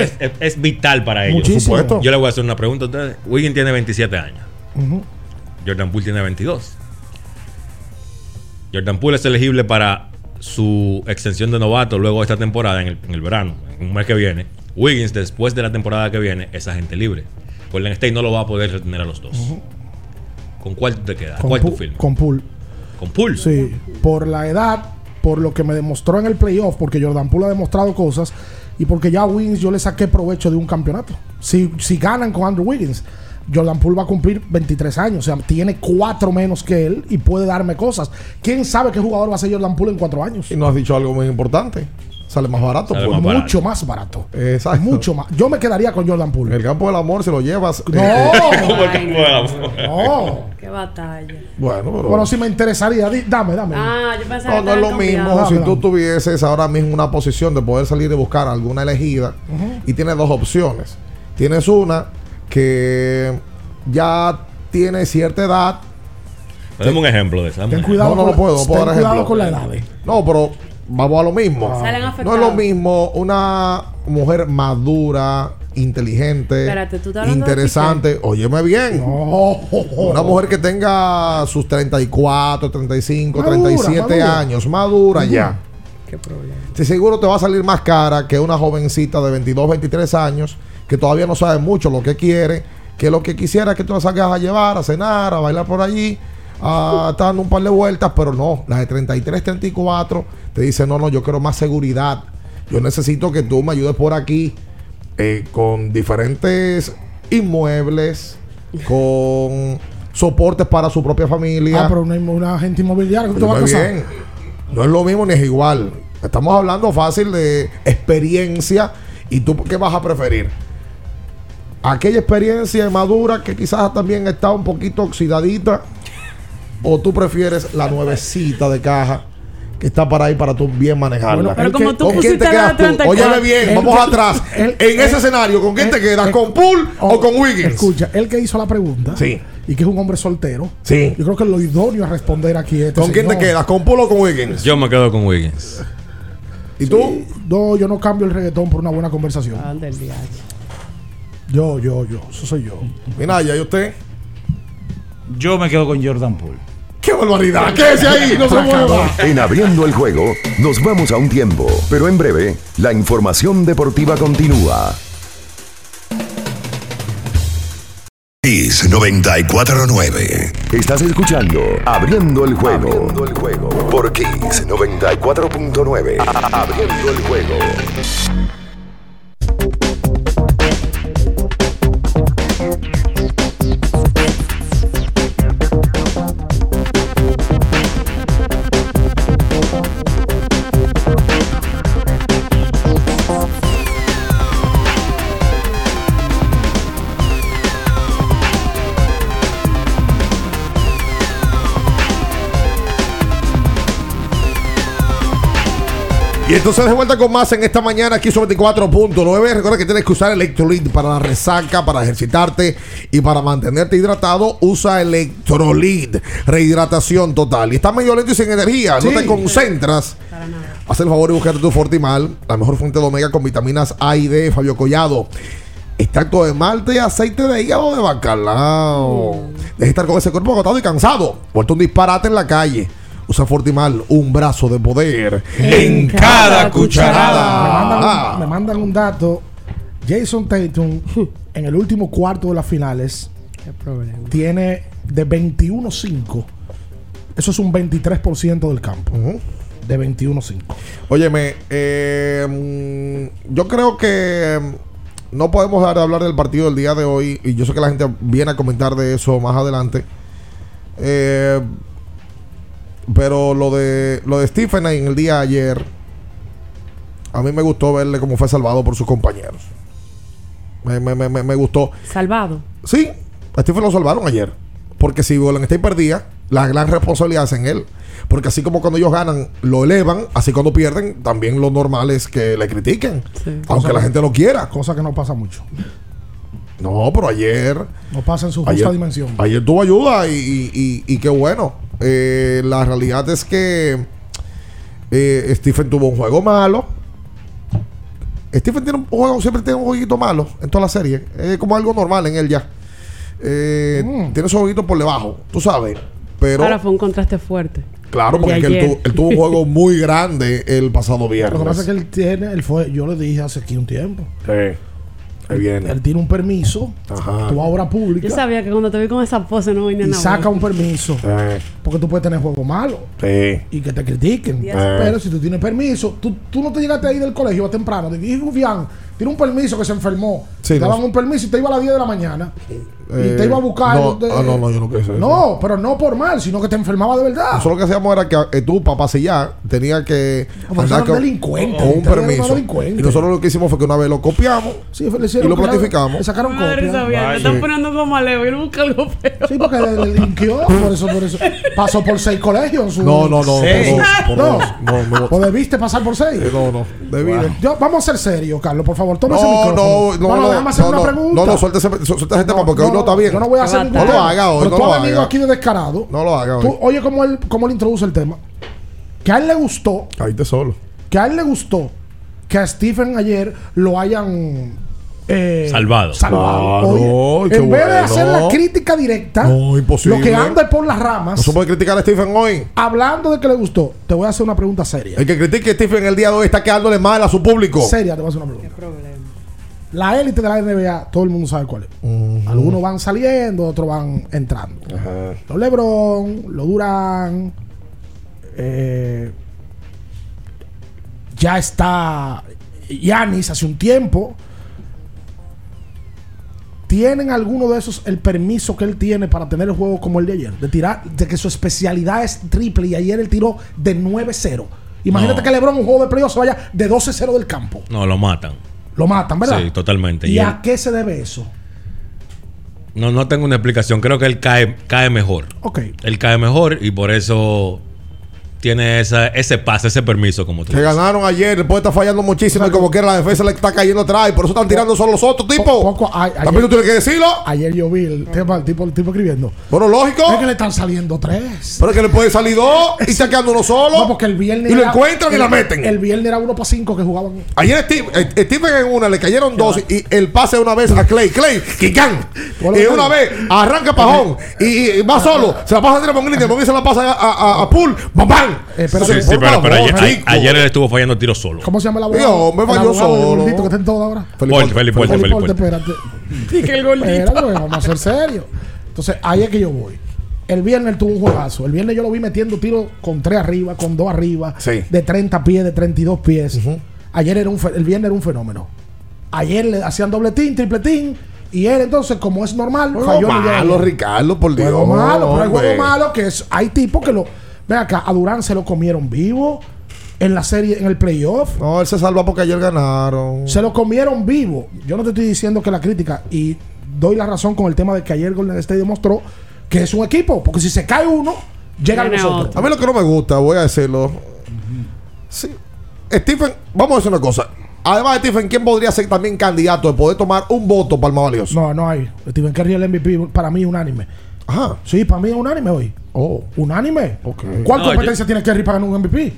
S13: Es, es- es- es vital para ellos.
S11: Muchísimo. Supuesto.
S13: Yo le voy a hacer una pregunta a ustedes. Wiggins tiene 27 años. Jordan Poole tiene 22. Jordan Poole es elegible para su extensión de novato luego de esta temporada, en el, en el verano, en un mes que viene. Wiggins, después de la temporada que viene, es agente libre. Golden State no lo va a poder retener a los dos. ¿Con cuál te quedas?
S11: Con,
S13: ¿Cuál tú
S11: Pu-
S13: firmas?
S11: con Poole.
S13: ¿Con Poole?
S11: Sí, por la edad por lo que me demostró en el playoff, porque Jordan Poole ha demostrado cosas y porque ya a Wiggins yo le saqué provecho de un campeonato. Si, si ganan con Andrew Wiggins, Jordan Poole va a cumplir 23 años, o sea, tiene cuatro menos que él y puede darme cosas. ¿Quién sabe qué jugador va a ser Jordan Poole en cuatro años?
S10: Y no has dicho algo muy importante. Sale más barato.
S11: Sale
S10: pues.
S11: más barato. Mucho más barato.
S10: Exacto.
S11: Mucho más. Yo me quedaría con Jordan Poole.
S10: El campo del amor se lo llevas.
S11: No.
S10: eh,
S13: Como el campo del amor.
S11: No.
S12: Qué batalla.
S10: bueno, pero.
S11: Bueno, sí me interesaría. Di- Dame, dame.
S12: Ah, yo pensaba
S10: No, no es lo mismo si
S11: Dame,
S10: tú tuvieses ahora mismo una posición de poder salir y buscar alguna elegida y tienes dos opciones. Tienes una que ya tiene cierta edad.
S13: Dame un ejemplo de esa.
S11: Ten cuidado,
S10: No, no
S11: con,
S10: lo puedo, no
S11: ten
S10: puedo dar
S11: cuidado
S10: ejemplo.
S11: con la edad. eh.
S10: No, pero vamos a lo mismo.
S12: Salen
S10: No es lo mismo una mujer madura, inteligente,
S12: Espérate, ¿tú
S10: interesante. Óyeme bien. Una mujer que tenga sus 34, 35,
S11: Madura,
S10: 37
S11: madura.
S10: años, madura ya.
S12: Qué problema.
S10: Sí, seguro te va a salir más cara que una jovencita de 22, 23 años que todavía no sabe mucho lo que quiere, que lo que quisiera es que tú la salgas a llevar, a cenar, a bailar por allí, a estar dando un par de vueltas, pero no, las de 33, 34 te dicen, no, no, yo quiero más seguridad. Yo necesito que tú me ayudes por aquí eh, con diferentes inmuebles, con soportes para su propia familia.
S11: Ah, pero una, una agente inmobiliaria que tú te vas a casar.
S10: bien. No es lo mismo ni es igual. Estamos hablando fácil de experiencia. ¿Y tú qué vas a preferir? Aquella experiencia madura que quizás también está un poquito oxidadita. ¿O tú prefieres la nuevecita de caja que está para ahí para tú bien manejarla?
S11: Bueno, pero
S12: como tú
S10: ¿Con quién te quedas tú?
S12: 34,
S10: Óyeme bien, vamos
S11: que-
S10: atrás. en ese escenario, ¿con quién te quedas? ¿Con Poole o con Wiggins?
S11: Escucha, el que hizo la pregunta
S10: Sí.
S11: y que es un hombre soltero,
S10: Sí.
S11: yo creo que lo idóneo a responder aquí es este
S10: ¿Con quién te quedas? ¿Con Poole o con Wiggins?
S13: Yo me quedo con Wiggins.
S10: ¿Y tú?
S11: No, yo no cambio el reggaetón por una buena conversación.
S12: Ah, diario.
S11: Yo, yo, yo. Eso soy yo.
S10: Minaya, ¿y usted?
S1: Yo me quedo con Jordan Poole.
S10: ¡Qué barbaridad! ¡Quédese ahí! ¡No se mueva!
S9: En abriendo el juego, nos vamos a un tiempo, pero en breve, la información deportiva continúa.
S2: Kiss 949.
S9: Estás escuchando Abriendo el juego. Abriendo el juego. Por Kiss 94.9. Abriendo el juego.
S10: Y entonces de vuelta con más en esta mañana aquí sobre 24.9. Recuerda que tienes que usar Electrolit para la resaca, para ejercitarte y para mantenerte hidratado. Usa Electrolit. Rehidratación total. Y estás medio lento y sin energía. No te concentras. Haz el favor y búscate tu Fortimal, la mejor fuente de omega con vitaminas A y D, Fabio Collado. Extracto de malte y aceite de hígado de bacalao. Deja de estar con ese cuerpo agotado y cansado. Vuelto un disparate en la calle. Usa Fortimal, un brazo de poder en cada
S11: Me
S10: cucharada.
S11: mandan, me mandan un dato. Jason Tatum, en el último cuarto de las finales,
S12: Qué problema.
S11: tiene de 21-5. Eso es un 23% del campo. De 21-5.
S10: Óyeme, eh, mm, yo creo que mm, no podemos dejar de hablar del partido del día de hoy. Y yo sé que la gente viene a comentar de eso más adelante. Eh, pero lo de lo de Stephen en el día de ayer, a mí me gustó verle cómo fue salvado por sus compañeros. Me, me- me- me- me gustó.
S12: Salvado.
S10: Sí, a Stephen lo salvaron ayer. Porque si Golden State perdía, la gran responsabilidad es en él. Porque así como cuando ellos ganan, lo elevan, así cuando pierden, también lo normal es que le critiquen. Aunque
S11: Cosa
S10: la
S11: que-
S10: gente lo quiera.
S11: Cosa que no pasa mucho.
S10: No, pero ayer.
S11: No pasa en su justa
S10: Ayer,
S11: dimensión.
S10: ayer tuvo ayuda y, y- y- y qué bueno. Eh, la realidad es que eh, Stephen tuvo un juego malo. Stephen tiene un juego, siempre tiene un jueguito malo en toda la serie. Es como algo normal en él ya. Eh,
S11: Mm.
S10: Tiene su jueguito por debajo, tú sabes. Pero
S12: Ahora fue un contraste fuerte.
S10: claro, porque
S12: de
S10: es que él, tuvo, él tuvo un juego muy grande el pasado
S11: Lo que pasa es
S10: viernes.
S11: que él tiene, él fue, yo le dije hace aquí un tiempo.
S10: Sí. Ahí viene.
S11: Él tiene un permiso,
S10: Ajá.
S11: tu obra pública,
S12: Yo sabía que cuando te vi con esa pose no venía
S11: y
S12: nada.
S11: saca
S12: bueno.
S11: un permiso.
S10: Eh,
S11: Porque tú puedes tener juego malo
S10: sí.
S11: y que te critiquen.
S12: Yes.
S11: Pero si tú tienes permiso, tú, tú no te llegaste ahí del colegio temprano. Te dije, Rufián, tiene un permiso que se enfermó.
S10: Sí,
S11: te
S10: no.
S11: daban un permiso y te iba a las 10 de la mañana.
S10: Eh,
S11: y te iba a buscar.
S10: no,
S11: de-
S10: ah, no, no, yo no quise.
S11: No, pero no por mal, sino que te enfermaba de verdad.
S10: Nosotros lo que hacíamos era que eh, tú, para pasear, tenías que
S11: Como
S10: andar
S11: eran
S10: con, un permiso. Y nosotros lo que hicimos fue que una vez lo copiamos
S11: Sí,
S10: y lo platificamos.
S11: Le sacaron copia.
S12: bien, Me
S10: Sí.
S12: están poniendo como a Leo. Yo busco algo feo.
S11: Sí, porque le delinquió, por eso, por eso. Pasó por seis colegios. su-
S10: No, no, no.
S1: Sí.
S10: por dos, por
S11: No.
S10: dos. No, no.
S11: ¿O debiste pasar por seis?
S10: Eh, No, no. Debí de-
S11: Yo- vamos a ser serios, Carlos, por favor. Toma ese
S10: No,
S11: micrófono.
S10: no, no, no,
S11: déjame hacer
S10: no,
S11: una
S10: no,
S11: pregunta.
S10: no, no, suelta ese, su- suelta ese tema porque hoy no está bien.
S11: Yo no voy a hacer
S12: No
S11: ningún
S10: lo
S11: tema.
S10: haga hoy,
S11: Pero
S10: no
S11: tú
S10: lo
S11: has venido
S10: haga.
S11: aquí de descarado.
S10: No lo haga hoy.
S11: Tú, oye, cómo él, cómo él introduce el tema. Que a él le gustó,
S10: Caíste solo.
S11: que a él le gustó que a Stephen ayer lo hayan eh,
S13: Salvado.
S11: salvado.
S10: Claro,
S11: Oye,
S10: qué
S11: en vez de hacer la crítica directa,
S10: No, imposible.
S11: lo que anda es por las ramas,
S10: No se puede criticar a Stephen hoy.
S11: hablando de que le gustó, te voy a hacer una pregunta seria.
S10: El que critique a Stephen el día de hoy está quedándole mal a su público.
S11: Seria, te voy a hacer una pregunta. La élite de la NBA, todo el mundo sabe cuál es. Algunos van saliendo, otros van entrando. Los LeBron, los Durán, eh, ya está Yanis hace un tiempo. ¿Tienen alguno de esos el permiso que él tiene para tener el juego como el de ayer? De tirar, de que su especialidad es triple y ayer él tiró de 9-0. Imagínate
S13: No.
S11: que LeBron un juego de playoff se vaya de 12-0 del campo.
S13: No, lo matan.
S11: Lo matan, ¿verdad?
S13: Sí, totalmente.
S11: ¿Y
S13: Y él-
S11: a qué se debe eso?
S13: no, no tengo una explicación. Creo que él cae, cae mejor.
S11: Ok.
S13: Él cae mejor y por eso tiene esa, ese pase, ese permiso, como tú
S10: Que
S13: dices.
S10: ganaron ayer, puede está fallando muchísimo y como quiera la defensa le está cayendo atrás y por eso están tirando solo los otros tipos.
S11: Poco- a- ayer-
S10: También tú tienes que decirlo.
S11: Ayer yo vi el tema, el tipo, el tipo escribiendo.
S10: Bueno, lógico.
S11: Es que le están saliendo tres.
S10: Pero es que le puede salir dos y está quedando uno solo.
S11: No, porque el viernes.
S10: Y lo
S11: era-
S10: encuentran y
S11: el-
S10: la meten.
S11: El viernes era uno para cinco que jugaban.
S10: Ayer Steve, eh, Stephen en una le cayeron dos y el pase una vez a Clay. Clay, Kikán.
S11: Bueno,
S10: Y
S11: bueno.
S10: una vez arranca Pajón y, y va solo. Se la pasa a tirar Monglin. Monglin se la pasa a, a, a, a Pool. ¡Bam, bam!
S11: Eh, espérate,
S13: Sí, sí,
S10: por
S13: pero, pero
S10: favor,
S13: ayer,
S10: chico.
S13: ayer él estuvo fallando tiros solo.
S11: ¿Cómo se llama el
S10: Dios,
S11: abogado?
S10: me
S11: El
S10: falló solo.
S11: que está en todo ahora.
S10: Felipe
S13: Felipe
S11: Felipe espérate.
S12: Y que el gordito.
S11: Espérate, vamos a ser serios. Entonces, ahí es que yo voy. El viernes tuvo un juegazo. El viernes yo lo vi metiendo tiros con tres arriba, con dos arriba,
S10: Sí.
S11: de 30 pies, de 32 pies. Ayer era un el viernes era un fenómeno. Ayer le hacían doble team, triple team. Y él entonces, como es normal,
S10: Juego
S11: falló
S10: malo,
S11: ayer.
S10: Ricardo, por Dios.
S11: Juego malo, pero hay juego malo que es. Hay tipos que lo. Ven acá, a Durán se lo comieron vivo en la serie, en el playoff.
S10: No, él se salva porque ayer ganaron.
S11: Se lo comieron vivo. Yo no te estoy diciendo que la crítica, y doy la razón con el tema de que ayer Golden State demostró que es un equipo, porque si se cae uno, llegan
S12: Viene
S11: los otros.
S12: otro.
S10: A mí lo que no me gusta, voy a decirlo. Sí. Stephen, vamos a decir una cosa. Además de Stephen, ¿quién podría ser también candidato de poder tomar un voto para el más valioso?
S11: No, no hay. Stephen Curry el MVP para mí unánime.
S10: Ajá.
S11: Sí, para mí es unánime hoy.
S10: Oh.
S11: Unánime. ¿Cuál
S13: No,
S11: competencia tiene Kerry para ganar un MVP?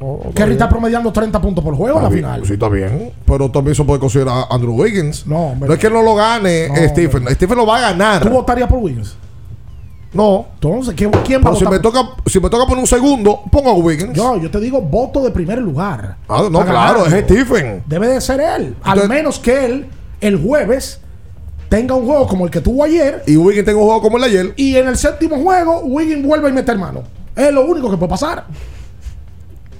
S10: Oh,
S11: Kerry está promediando 30 puntos por juego en la
S10: bien,
S11: final.
S10: Sí, está bien. Pero también se puede considerar a Andrew Wiggins.
S11: No, hombre.
S10: No es que no lo gane
S11: No,
S10: eh, Stephen. Stephen lo va a ganar.
S11: ¿Tú votarías por Wiggins?
S10: No.
S11: Entonces, ¿quién, quién va a
S10: si
S11: votar
S10: me,
S11: por-
S10: toca, si me toca poner un segundo, pongo a Wiggins.
S11: Yo, yo te digo voto de primer lugar.
S10: Ah, no, claro,
S11: ganar.
S10: es Stephen.
S11: Debe de ser él. Al menos que él, el jueves, tenga un juego como el que tuvo ayer.
S10: Y Wiggins tengo un juego como el de ayer.
S11: Y en el séptimo juego, Wiggins vuelve y mete hermano. Es lo único que puede pasar.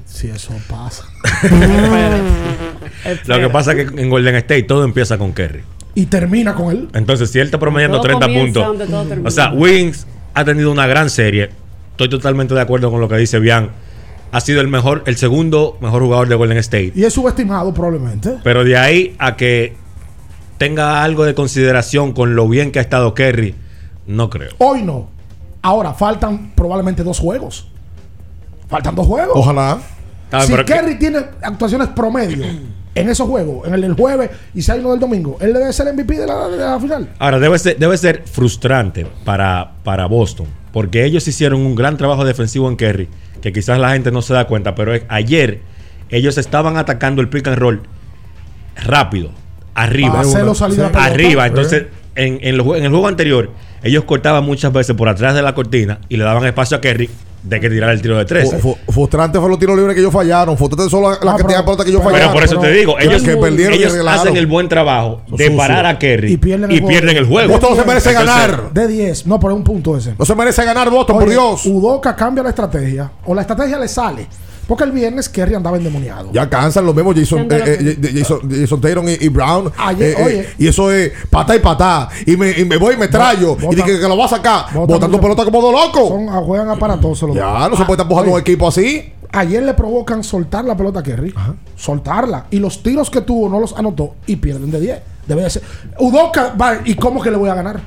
S11: Si eso pasa.
S13: Lo que pasa es que en Golden State todo empieza con Kerry.
S11: Y termina con él.
S13: Entonces, si él está promediando
S12: Todo
S13: 30
S12: comienza
S13: puntos. O sea, Wiggins ha tenido una gran serie. Estoy totalmente de acuerdo con lo que dice Bian. Ha sido el mejor, el segundo mejor jugador de Golden State.
S11: Y es subestimado probablemente.
S13: Pero de ahí a que tenga algo de consideración con lo bien que ha estado Kerry, no creo.
S11: Hoy no. Ahora, faltan probablemente dos juegos. Faltan dos juegos.
S10: Ojalá.
S13: Ah,
S11: si
S13: que-
S11: Kerry tiene actuaciones promedio en esos juegos, en el del jueves y si hay uno del domingo, él debe ser MVP de la, de la final.
S13: Ahora, debe ser, debe ser frustrante para, para Boston, porque ellos hicieron un gran trabajo defensivo en Kerry, que quizás la gente no se da cuenta, pero es- ayer ellos estaban atacando el pick and roll rápido, arriba.
S11: Para hacerlo salir de la pelota.
S13: arriba.
S11: Eh.
S13: Entonces, en, en en el juego anterior, ellos cortaban muchas veces por atrás de la cortina y le daban espacio a Kerry de que tirar el tiro de tres.
S10: Frustrante fue los tiros libres que ellos fallaron. Frustrante son las las que tenían pelota que ellos fallaron.
S13: Pero por eso te digo, ellos,
S10: que perdieron
S13: ellos hacen el buen trabajo de
S10: Sucio.
S13: parar a Kerry
S11: Y pierden el
S13: y
S11: juego.
S13: pierden el juego.
S10: Boston no se merece
S13: Entonces,
S10: ganar.
S11: De 10. No, pero es un punto ese.
S10: No se merece ganar Boston, por
S11: Oye,
S10: Dios.
S11: Udoka cambia la estrategia. O la estrategia le sale. Porque el viernes Kerry andaba endemoniado.
S10: Ya cansan los mismos Jason, eh, eh, Jason, Jason Tatum y, y Brown.
S11: Ayer,
S10: Eh, eh,
S11: oye.
S10: y eso es patá y patá. Y me, y me voy y me trallo.
S11: Bota-
S10: y dije que lo va a sacar.
S11: Bota
S10: Botando pelota como dos locos.
S11: Son, juegan aparatosos los
S10: Ya,
S11: dos.
S10: no se puede estar empujando un equipo así.
S11: Ayer le provocan soltar la pelota a Kerry. Soltarla. Y los tiros que tuvo no los anotó y pierden de 10. Debe de ser. Udoka va. ¿Y cómo que le voy a ganar?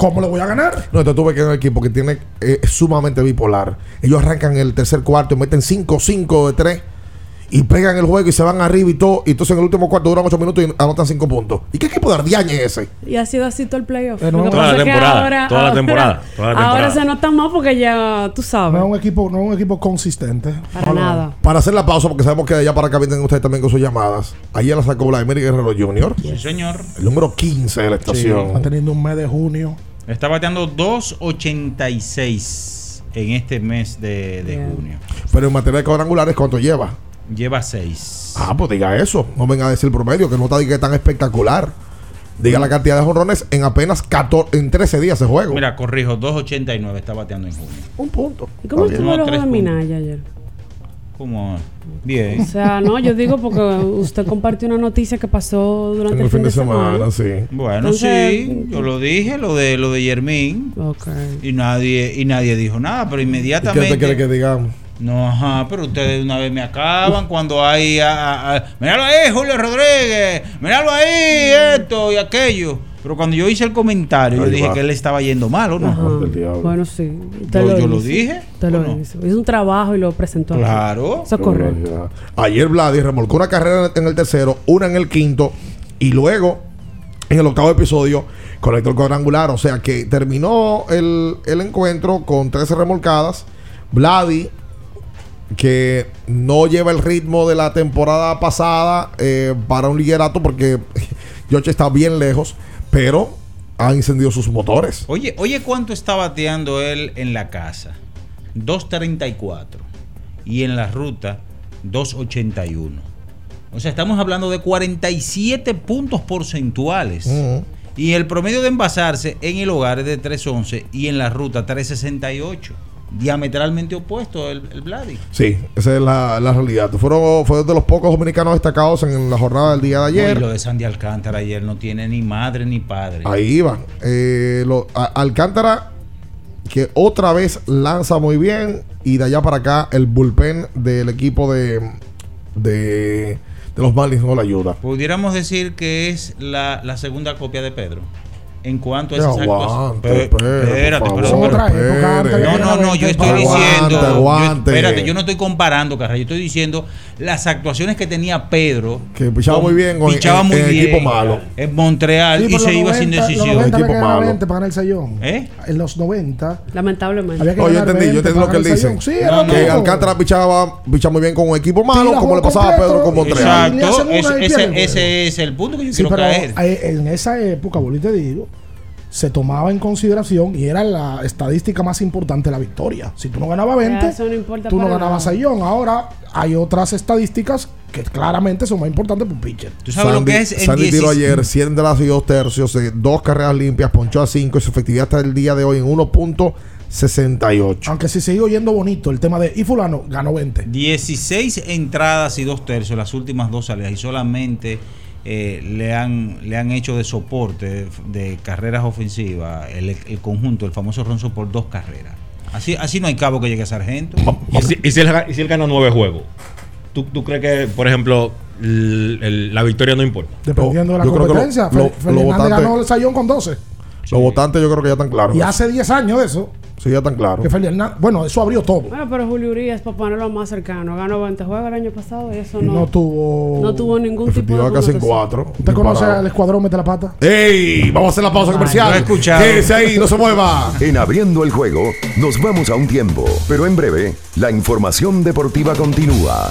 S11: ¿Cómo le voy a ganar?
S10: No, entonces tuve que un equipo que tiene eh, es sumamente bipolar. Ellos arrancan el tercer cuarto y meten 5-5 de 3 y pegan el juego y se van arriba y todo. Y entonces en el último cuarto duran 8 minutos y anotan 5 puntos. ¿Y qué equipo de ardiañe es ese?
S12: Y ha sido así todo el playoff.
S11: No,
S12: que
S11: toda
S13: la temporada,
S12: ahora-
S13: toda la temporada, toda la
S12: Ahora se nota más porque ya tú
S11: No
S12: sabes.
S11: es un equipo, no es un equipo consistente.
S12: Para
S11: No, no.
S12: nada.
S10: Para hacer la pausa, porque sabemos que allá para acá vienen ustedes también con sus llamadas. Ayer la sacó Vladimir Guerrero Jr.,
S1: Sí, señor.
S10: el número 15 de la estación.
S11: Están teniendo un mes de junio.
S1: Está bateando 2.86 en este mes de, junio.
S10: Pero en materia de cuadrangulares, ¿cuánto lleva?
S1: Lleva 6.
S10: Ah, pues diga eso. No venga a decir el promedio, que no está que es tan espectacular. Diga la cantidad de jonrones en apenas 14, en 13 días de juego.
S1: Mira, corrijo, 2.89 está bateando en junio.
S10: un punto.
S12: ¿Y cómo
S1: Está
S12: estuvo el
S1: No,
S12: juego
S1: tres
S12: de
S1: puntos.
S12: Minaya ayer?
S1: Como bien.
S12: O sea, no, yo digo porque usted compartió una noticia que pasó durante
S10: En el fin de semana, sí.
S1: Bueno,
S12: Entonces-
S1: sí, yo lo dije, lo de lo de Yermín.
S12: Ok.
S1: Y nadie, y nadie dijo nada, pero
S10: ¿Y qué
S1: inmediatamente.
S10: usted quiere que digamos?
S1: No, ajá, pero ustedes una vez me acaban cuando hay. A, a- a- míralo ahí, Julio Rodríguez. Míralo ahí, esto y aquello. Pero cuando yo hice el comentario, yo dije
S10: va.
S1: que él estaba yendo mal, ¿o no?
S12: Ajá. Bueno, sí. Usted
S1: Yo- yo lo dije,
S12: lo hizo. Hizo un trabajo y lo presentó.
S1: Claro.
S12: Eso es correcto.
S10: Ayer Vladi remolcó una carrera en el tercero, una en el quinto, y luego en el octavo episodio conectó el cuadrangular. O sea que terminó el, el encuentro con 13 remolcadas. Vladi, que no lleva el ritmo de la temporada pasada eh, para un liderato, porque George está bien lejos, pero ha encendido sus motores.
S1: Oye, oye, ¿cuánto está bateando él en la casa? 2.34. Y en la ruta, 2.81. O sea, estamos hablando de 47 puntos porcentuales. Y el promedio de envasarse en el hogar es de 3.11 y en la ruta 3.68. Diametralmente opuesto el, el Vladi.
S10: Sí, esa es la, la realidad. Fueron, fue de los pocos dominicanos destacados en la jornada del día de ayer.
S1: Y lo de Sandy Alcántara ayer no tiene ni madre ni padre.
S10: Ahí iban. Eh, lo- a- Alcántara, que otra vez lanza muy bien. Y de allá para acá, el bullpen del equipo de, de, de los Marlins no le ayuda.
S1: Pudiéramos decir que es la, la segunda copia de Pedro. En cuanto a esas
S10: aguante, Pedro,
S1: espérate, pero- No, no, no, yo
S11: 20,
S1: estoy
S10: Aguante,
S1: diciendo. yo-
S10: aguante.
S1: espérate, yo no estoy comparando, Carra. Yo estoy diciendo las actuaciones que tenía Pedro.
S10: Que pichaba
S1: con-
S10: muy bien con-
S1: pichaba
S10: en-
S1: muy
S10: en
S1: bien
S10: equipo malo.
S1: En Montreal
S11: Sí,
S1: y se
S11: los
S1: iba sin
S11: 90,
S1: decisión.
S11: Los 90 había
S10: Equipo malo.
S11: 20 para el sayón.
S1: ¿Eh?
S11: En los 90
S12: Lamentablemente.
S11: había que
S10: No, yo entendí, yo
S11: 20
S10: entendí lo que él dice.
S11: Sí, era
S1: No,
S10: que. Alcántara pichaba, pichaba muy bien con un equipo malo, como le pasaba a Pedro con Montreal.
S1: Exacto. Ese, es el punto que yo quiero caer.
S11: eh, en esa época, te digo, se tomaba en consideración y era la estadística más importante la victoria. Si tú no ganabas 20,
S12: eso no importa
S11: tú no ganabas
S12: nada.
S11: sayón. Ahora hay otras estadísticas que claramente son más importantes para un pitcher.
S1: ¿Tú sabes lo
S10: Sandy,
S1: que es en
S10: Sandy tiró
S1: 16?
S10: ayer 7 entradas y 2 tercios, dos carreras limpias, ponchó a 5 y su efectividad hasta el día de hoy en 1.68.
S11: Aunque si sigue oyendo bonito el tema de y fulano ganó 20.
S1: 16 entradas y dos tercios las últimas dos salidas y solamente eh, le, han, le han hecho de soporte de, carreras ofensivas el, el conjunto, el famoso Ronzo por dos carreras. Así, así no hay cabo que llegue a sargento.
S13: ¿Y si, y si él, y si él gana nueve juegos? ¿Tú, tú crees que, por ejemplo, el- el- la victoria no importa?
S11: Dependiendo de la
S10: lo-
S11: competencia.
S10: lo- lo votante-
S11: ganó el sayón con 12.
S10: Los votantes yo creo que ya están claros.
S11: Y hace 10 años de eso.
S10: Sí, ya están claros.
S11: Que Fernández, bueno, eso abrió todo.
S12: Bueno, pero Julio Urias, para ponerlo más cercano, ganó 20 juegos el año pasado y eso no,
S11: no tuvo.
S12: no tuvo ningún tipo de.
S10: Casi en. 4.
S11: ¿Usted conoce al escuadrón Mete la Pata?
S10: ¡Ey! Vamos a hacer la pausa comercial.
S1: he escuchado.
S10: Quédese ahí, no se mueva.
S9: En abriendo el juego, nos vamos a un tiempo, pero en breve, la información deportiva continúa.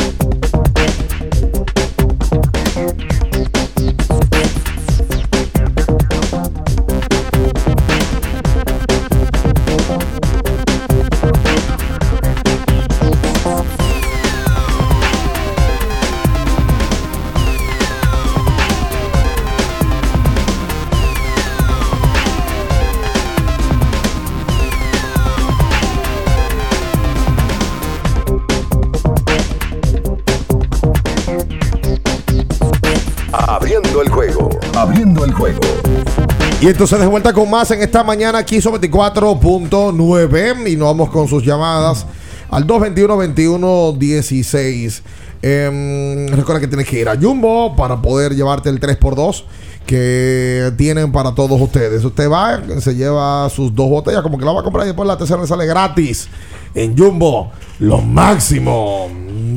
S10: Y entonces de vuelta con más en esta mañana aquí sobre 24.9 y nos vamos con sus llamadas al 221-21-16. Em, recuerda que tienes que ir a Jumbo para poder llevarte el 3x2 que tienen para todos ustedes. Usted va, se lleva sus dos botellas, como que la va a comprar y después la tercera le sale gratis en Jumbo. Lo máximo.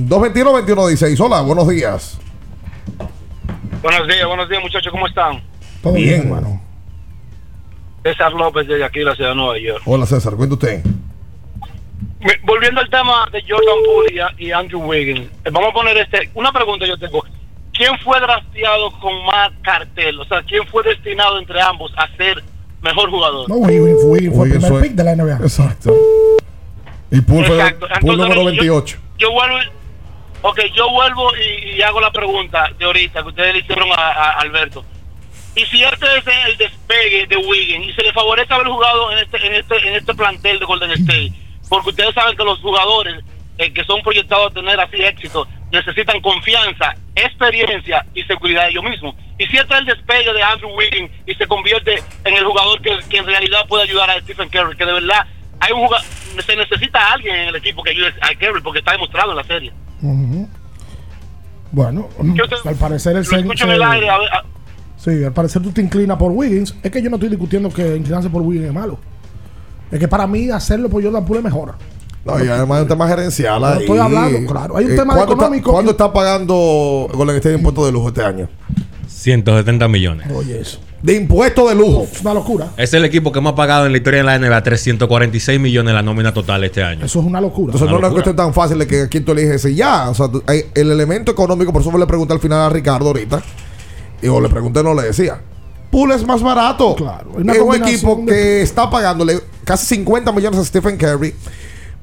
S10: 221-21-16. Hola, buenos días.
S14: Buenos días, buenos días muchachos, ¿cómo están?
S10: Todo bien, hermano.
S14: César López desde aquí, la ciudad de Nueva York.
S10: Hola César, cuenta usted.
S14: Volviendo al tema de Jordan Poole y, y Andrew Wiggins, eh, vamos a poner este, una pregunta yo tengo. ¿Quién fue drafteado con más cartel? O sea, ¿quién fue destinado entre ambos a ser mejor jugador?
S11: No, Wiggins fue, el primer pick de la NBA.
S10: Exacto. Y Poole fue número
S14: yo-
S10: 28.
S14: Yo vuelvo, ok, yo vuelvo y, y hago la pregunta de ahorita que ustedes le hicieron a, a Alberto. Y si este es el despegue de Wiggins y se le favorece haber jugado en este, en este, en este plantel de Golden State, porque ustedes saben que los jugadores eh, que son proyectados a tener así éxito necesitan confianza, experiencia y seguridad de ellos mismos. Y si este es el despegue de Andrew Wiggins y se convierte en el jugador que, que en realidad puede ayudar a Stephen Curry, que de verdad hay un jugador, se necesita a alguien en el equipo que ayude a Curry porque está demostrado en la serie.
S11: Bueno, al parecer el
S14: Lo
S11: se-
S14: en el aire, a ver, a-
S11: Sí, al parecer tú te inclinas por Wiggins. Es que yo no estoy discutiendo que inclinarse por Wiggins es malo. Es que para mí hacerlo por Jordan Poole es mejor.
S10: No, y además hay un tema gerencial.
S11: No
S10: ahí.
S11: estoy hablando, claro. Hay un tema
S10: ¿cuánto
S11: económico
S10: Está, ¿Cuánto está pagando Golden State de impuestos de lujo este año?
S13: 170 millones.
S11: Oye, eso.
S10: De impuestos de lujo.
S11: Es una locura.
S13: Es el equipo que más ha pagado en la historia de la NBA, 346 millones la nómina total este año.
S11: Eso es una locura.
S10: Entonces no es
S13: Una
S10: cuestión tan fácil de que quien tú eliges y ya. O sea, el elemento económico, por eso me le pregunté al final a Ricardo ahorita. Y o le pregunté, no le decía. Poole es más barato. Claro. Es un equipo
S11: de-
S10: que está pagándole casi 50 millones a Stephen Curry,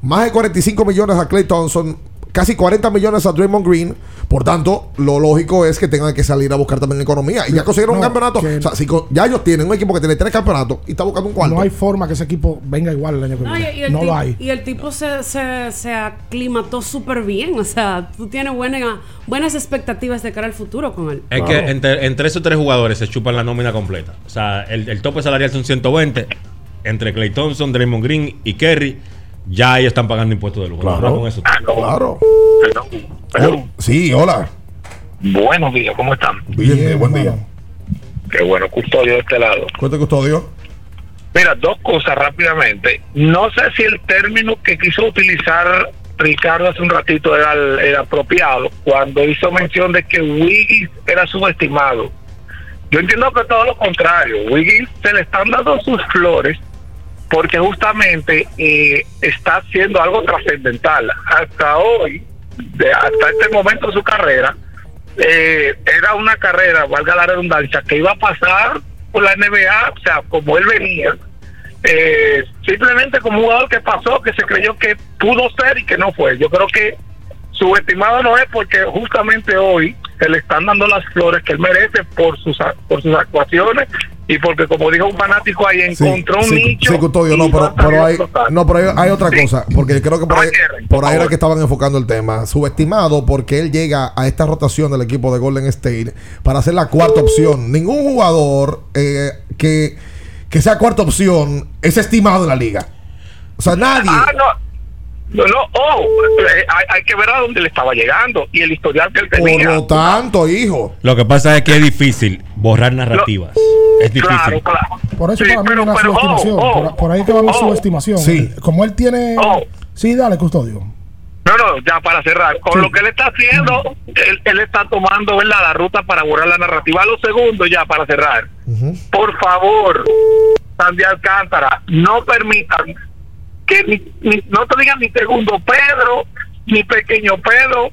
S10: más de 45 millones a Clay Thompson, casi 40 millones a Draymond Green. Por tanto, lo lógico es que tengan que salir a buscar también economía. Y ya consiguieron un campeonato.
S11: que-
S10: O sea, si ya ellos tienen un equipo que tiene tres campeonatos y está buscando un cuarto.
S11: No hay forma que ese equipo venga igual el año que
S12: No, y, y
S11: viene.
S12: el
S11: No lo hay.
S12: y el tipo se, se, se aclimató súper bien. O sea, tú tienes buena, buenas expectativas de cara al futuro con él.
S13: Es que entre, entre esos tres jugadores se chupan la nómina completa. O sea, el, el tope salarial son 120. Entre Clay Thompson, Draymond Green y Kerry, ya ellos están pagando impuestos de lujo.
S10: Claro.
S13: Con eso.
S10: Claro. Oh, sí, hola.
S15: Buenos días, ¿cómo están?
S10: Bien, buen día.
S15: Qué bueno, custodio de este lado.
S10: Cuenta custodio.
S15: Mira, dos cosas rápidamente. No sé si el término que quiso utilizar Ricardo hace un ratito era el, el apropiado cuando hizo mención de que Wiggins era subestimado. Yo entiendo que todo lo contrario. Wiggins se le están dando sus flores porque justamente eh, está haciendo algo trascendental. Hasta hoy, hasta este momento de su carrera, eh, era una carrera, valga la redundancia, que iba a pasar por la NBA, o sea, como él venía, eh, simplemente como un jugador que pasó, que se creyó que pudo ser y que no fue. Yo creo que subestimado no es porque justamente hoy se le están dando las flores que él merece por sus por sus actuaciones y porque como dijo un fanático ahí encontró un
S10: sí,
S15: nicho
S10: sí, custodio, no, pero, hay, no, pero hay, hay otra cosa, porque creo que por ahí, por ahí era que estaban enfocando el tema. Subestimado porque él llega a esta rotación del equipo de Golden State para ser la cuarta opción. Ningún jugador eh, que, que sea cuarta opción es estimado en la liga. O sea, nadie.
S15: Ah, no. No, no, oh, eh, hay, hay que ver a dónde le estaba llegando y el historial que él
S10: Por
S15: tenía.
S10: lo tanto, hijo.
S13: Lo que pasa es que es difícil borrar narrativas. es difícil.
S15: Claro, claro.
S11: Por eso
S15: Sí,
S11: para mí
S15: pero-
S11: es una
S15: pero,
S11: subestimación.
S15: oh, oh,
S11: por, por ahí que va mi
S15: oh.
S11: subestimación.
S10: Sí.
S11: Como él tiene.
S15: Oh.
S11: Sí, dale, custodio.
S15: No, no, ya para cerrar. Con
S11: Sí.
S15: lo que él está haciendo, él, él está tomando ¿verdad? la ruta para borrar la narrativa. Lo segundo, ya para cerrar. Por favor, Sandy Alcántara, no permitan que ni, ni- no te digan ni segundo Pedro, ni pequeño Pedro,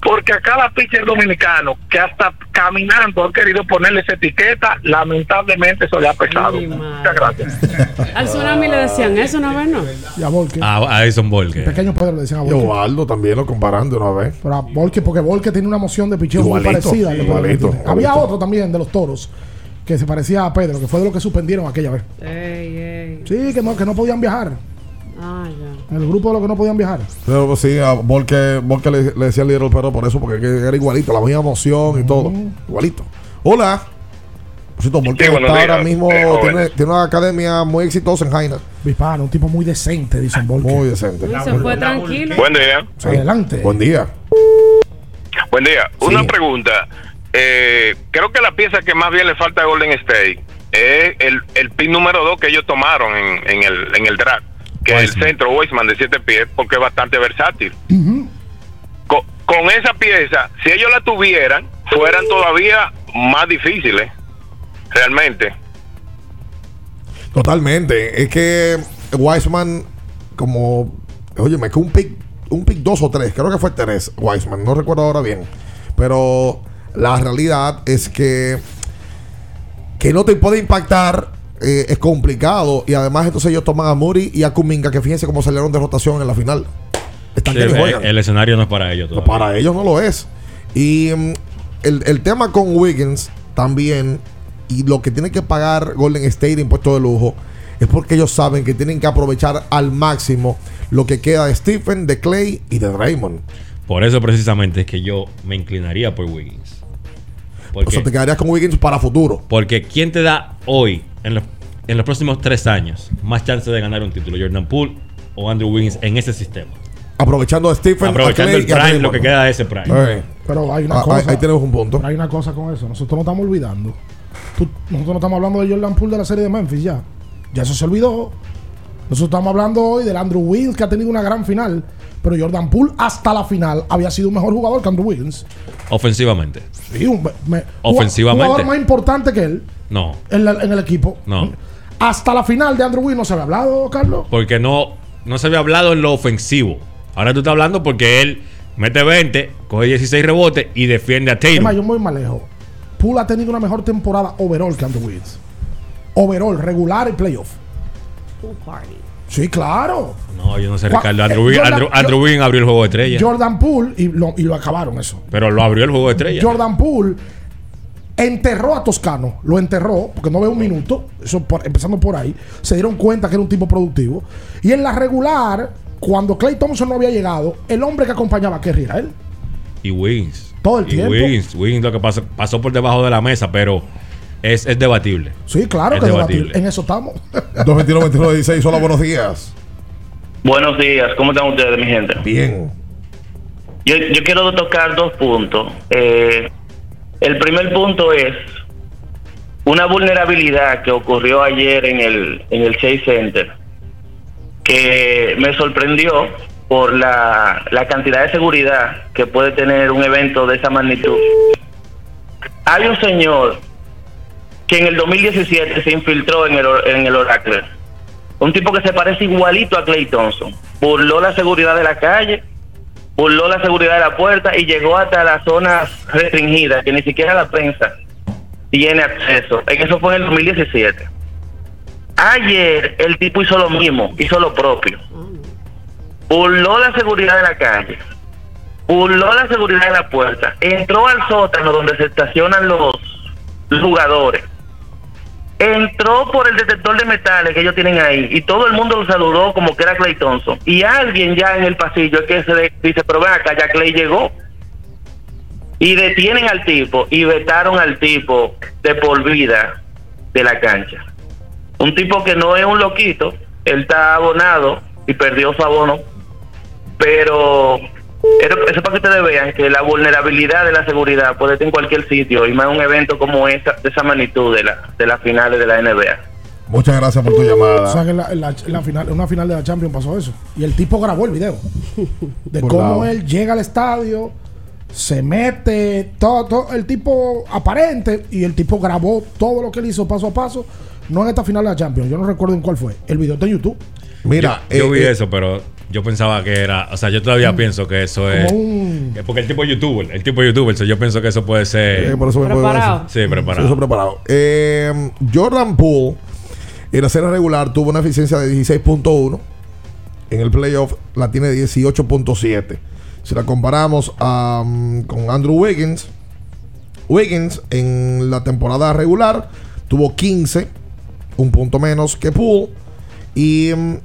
S15: porque a cada pitcher dominicano que hasta caminando han querido ponerle esa etiqueta, lamentablemente eso le ha pesado. Muchas gracias.
S12: Al tsunami le decían eso una vez, ¿no?
S11: Y a Volke.
S13: A, a Edson Volke.
S11: Pequeño Pedro le decían a
S10: Y
S11: Volke.
S10: Ovaldo también lo comparan de una vez.
S11: Pero a Volke, porque Volke tiene una moción de picheo muy
S10: Igualito,
S11: parecida. al de Pedro
S10: igualito,
S11: Martínez. Había
S10: igualito.
S11: otro también de los toros que se parecía a Pedro, que fue de lo que suspendieron aquella vez.
S12: Ey, ey.
S11: Sí, que no, que no podían viajar.
S12: Ah, ya.
S11: El grupo de los que no podían viajar.
S10: Pero pues, sí, a Volke, Volke le, le decía al líder pero por eso, porque que era igualito, la misma emoción y todo. Igualito. Hola. Por cierto, Volke
S15: Sí,
S10: está
S15: días,
S10: ahora mismo,
S15: eh,
S10: tiene, tiene una academia muy exitosa en Jaina.
S11: Un tipo muy decente, dicen Volke.
S10: Muy decente.
S12: Se fue tranquilo.
S15: Buen día.
S10: Sí.
S11: Adelante.
S10: Buen día.
S15: Buen día.
S10: Sí.
S15: Una pregunta. Eh, creo que la pieza que más bien le falta a Golden State es el, el pin número 2 que ellos tomaron en, en el, en el draft, que es el centro Weissman de 7 pies, porque es bastante versátil. con, con esa pieza, si ellos la tuvieran, fueran todavía más difíciles, realmente.
S10: Totalmente. Es que Wiseman, como, oye, me que un pick, un pick dos o tres, creo que fue tres, Wiseman, no recuerdo ahora bien. Pero la realidad es que que no te puede impactar eh, es complicado. Y además, entonces ellos toman a Muri y a Kuminga, que fíjense cómo salieron de rotación en la final. Están
S13: Sí,
S10: que ni
S13: el,
S10: juegan.
S13: el escenario no es para ellos. Todavía.
S10: para ellos no lo es. Y mm, el, el tema con Wiggins también, y lo que tiene que pagar Golden State de impuesto de lujo, es porque ellos saben que tienen que aprovechar al máximo lo que queda de Stephen, de Clay y de Raymond.
S13: Por eso precisamente es que yo me inclinaría por Wiggins.
S10: O sea, te quedarías con Wiggins para futuro.
S13: Porque ¿quién te da hoy, en los, en los próximos tres años, más chance de ganar un título? ¿Jordan Poole o Andrew Wiggins en ese sistema?
S10: Aprovechando a Stephen,
S13: Aprovechando
S10: a Clay
S13: el prime, lo que queda de ese prime.
S11: Pero hay una
S10: Ah,
S11: cosa.
S10: ahí- ahí tenemos un punto.
S11: hay una cosa con eso. Nosotros no estamos olvidando. Tú- nosotros no estamos hablando de Jordan Poole de la serie de Memphis ya. Ya eso se olvidó. Nosotros estamos hablando hoy del Andrew Wiggins que ha tenido una gran final. Pero Jordan Poole hasta la final había sido un mejor jugador que Andrew Wiggins.
S13: Ofensivamente.
S11: Sí, un, me-
S13: Ofensivamente.
S11: Un jugador más importante que él
S13: No,
S11: en, la- en el equipo.
S13: no.
S11: Hasta la final de Andrew Wiggins no se había hablado, Carlos.
S13: Porque no, no se había hablado en lo ofensivo. Ahora tú estás hablando porque él mete 20, coge 16 rebotes y defiende a
S11: Es
S13: Tatum.
S11: más, yo voy más lejos. Poole ha tenido una mejor temporada overall que Andrew Wiggins. Overall, regular y playoff.
S12: Pool party.
S11: Sí, claro.
S13: No, yo no sé, Ricardo. Andrew,
S11: eh,
S13: Wiggins-
S11: Jordan-
S13: Andrew, Andrew
S11: yo-
S13: Wiggins abrió el juego de estrella.
S11: Jordan Poole, y lo, y lo acabaron eso.
S13: pero lo abrió el juego de estrella.
S11: Jordan Poole enterró a Toscano, lo enterró, porque no ve un minuto, eso por- empezando por ahí. Se dieron cuenta que era un tipo productivo. Y en la regular, cuando Clay Thompson no había llegado, el hombre que acompañaba a Kerry era él.
S13: Y Wiggins.
S11: Todo el
S13: y
S11: tiempo.
S13: Wiggins, Wiggins lo que pasó, pasó por debajo de la mesa, pero es, es debatible.
S11: Sí, claro
S13: Es
S11: que
S13: debatible.
S11: debatible. En eso estamos.
S10: 221-22-16, hola, buenos días.
S16: Buenos días, ¿cómo están ustedes, mi gente?
S10: Bien.
S16: Yo, yo quiero tocar dos puntos. Eh, el primer punto es una vulnerabilidad que ocurrió ayer en el, en el Chase Center, que me sorprendió por la, la cantidad de seguridad que puede tener un evento de esa magnitud. Hay un señor que en el 2017 se infiltró en el, en el Oracle. Un tipo que se parece igualito a Clay Thompson. Burló la seguridad de la calle, burló la seguridad de la puerta y llegó hasta las zonas restringidas que ni siquiera la prensa tiene acceso. Eso fue en el 2017. Ayer el tipo hizo lo mismo, hizo lo propio. Burló la seguridad de la calle, burló la seguridad de la puerta, entró al sótano donde se estacionan los jugadores entró por el detector de metales que ellos tienen ahí y todo el mundo lo saludó como que era Clay Thompson. Y alguien ya en el pasillo es que se dice, pero ven acá, ya Clay llegó. Y detienen al tipo y vetaron al tipo de por vida de la cancha. Un tipo que no es un loquito, él está abonado y perdió su abono pero eso, eso para que ustedes vean que la vulnerabilidad de la seguridad puede estar en cualquier sitio y más un evento como esa, de esa magnitud de, la, de las finales de la NBA.
S10: Muchas gracias por tu
S11: O sea
S10: llamada.
S11: que en la, en la- en la final, en una final de la Champions pasó eso. Y el tipo grabó el video. De
S10: Por
S11: cómo
S10: lado.
S11: él llega al estadio, se mete, todo, todo- el tipo aparente, y el tipo grabó todo lo que él hizo paso a paso. No en esta final de la Champions, yo no recuerdo en cuál fue. El video está en YouTube.
S10: Mira,
S13: yo, yo
S10: eh,
S13: vi
S10: eh,
S13: eso, pero yo pensaba que era. O sea, yo todavía pienso que eso es.
S11: Un-
S13: que Porque el tipo es youtuber, el tipo es youtuber, so yo pienso que eso puede ser.
S10: Eh, por eso
S12: Preparado.
S13: Sí, preparado.
S10: Sí, eso preparado. Eh, Jordan Poole en la serie regular tuvo una eficiencia de 16.1. En el playoff la tiene 18.7. Si la comparamos mm, con Andrew Wiggins, Wiggins en la temporada regular tuvo 15, un punto menos que Poole. Y mm,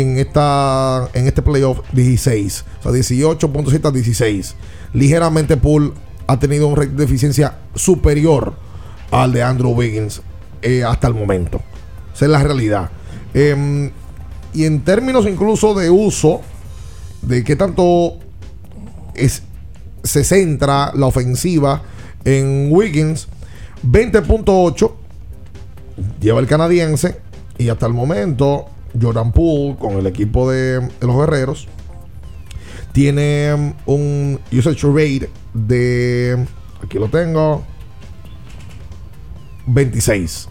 S10: en esta en este playoff 16. O sea, 18.7 a 16. Ligeramente Poole ha tenido un rating de eficiencia superior al de Andrew Wiggins eh, hasta el momento. Esa es la realidad. Em, y en términos incluso de uso, de qué tanto es, se centra la ofensiva en Wiggins, 20.8 lleva el canadiense y hasta el momento Jordan Poole con el equipo de, de los guerreros. Tiene um, un usage rate de aquí lo tengo 26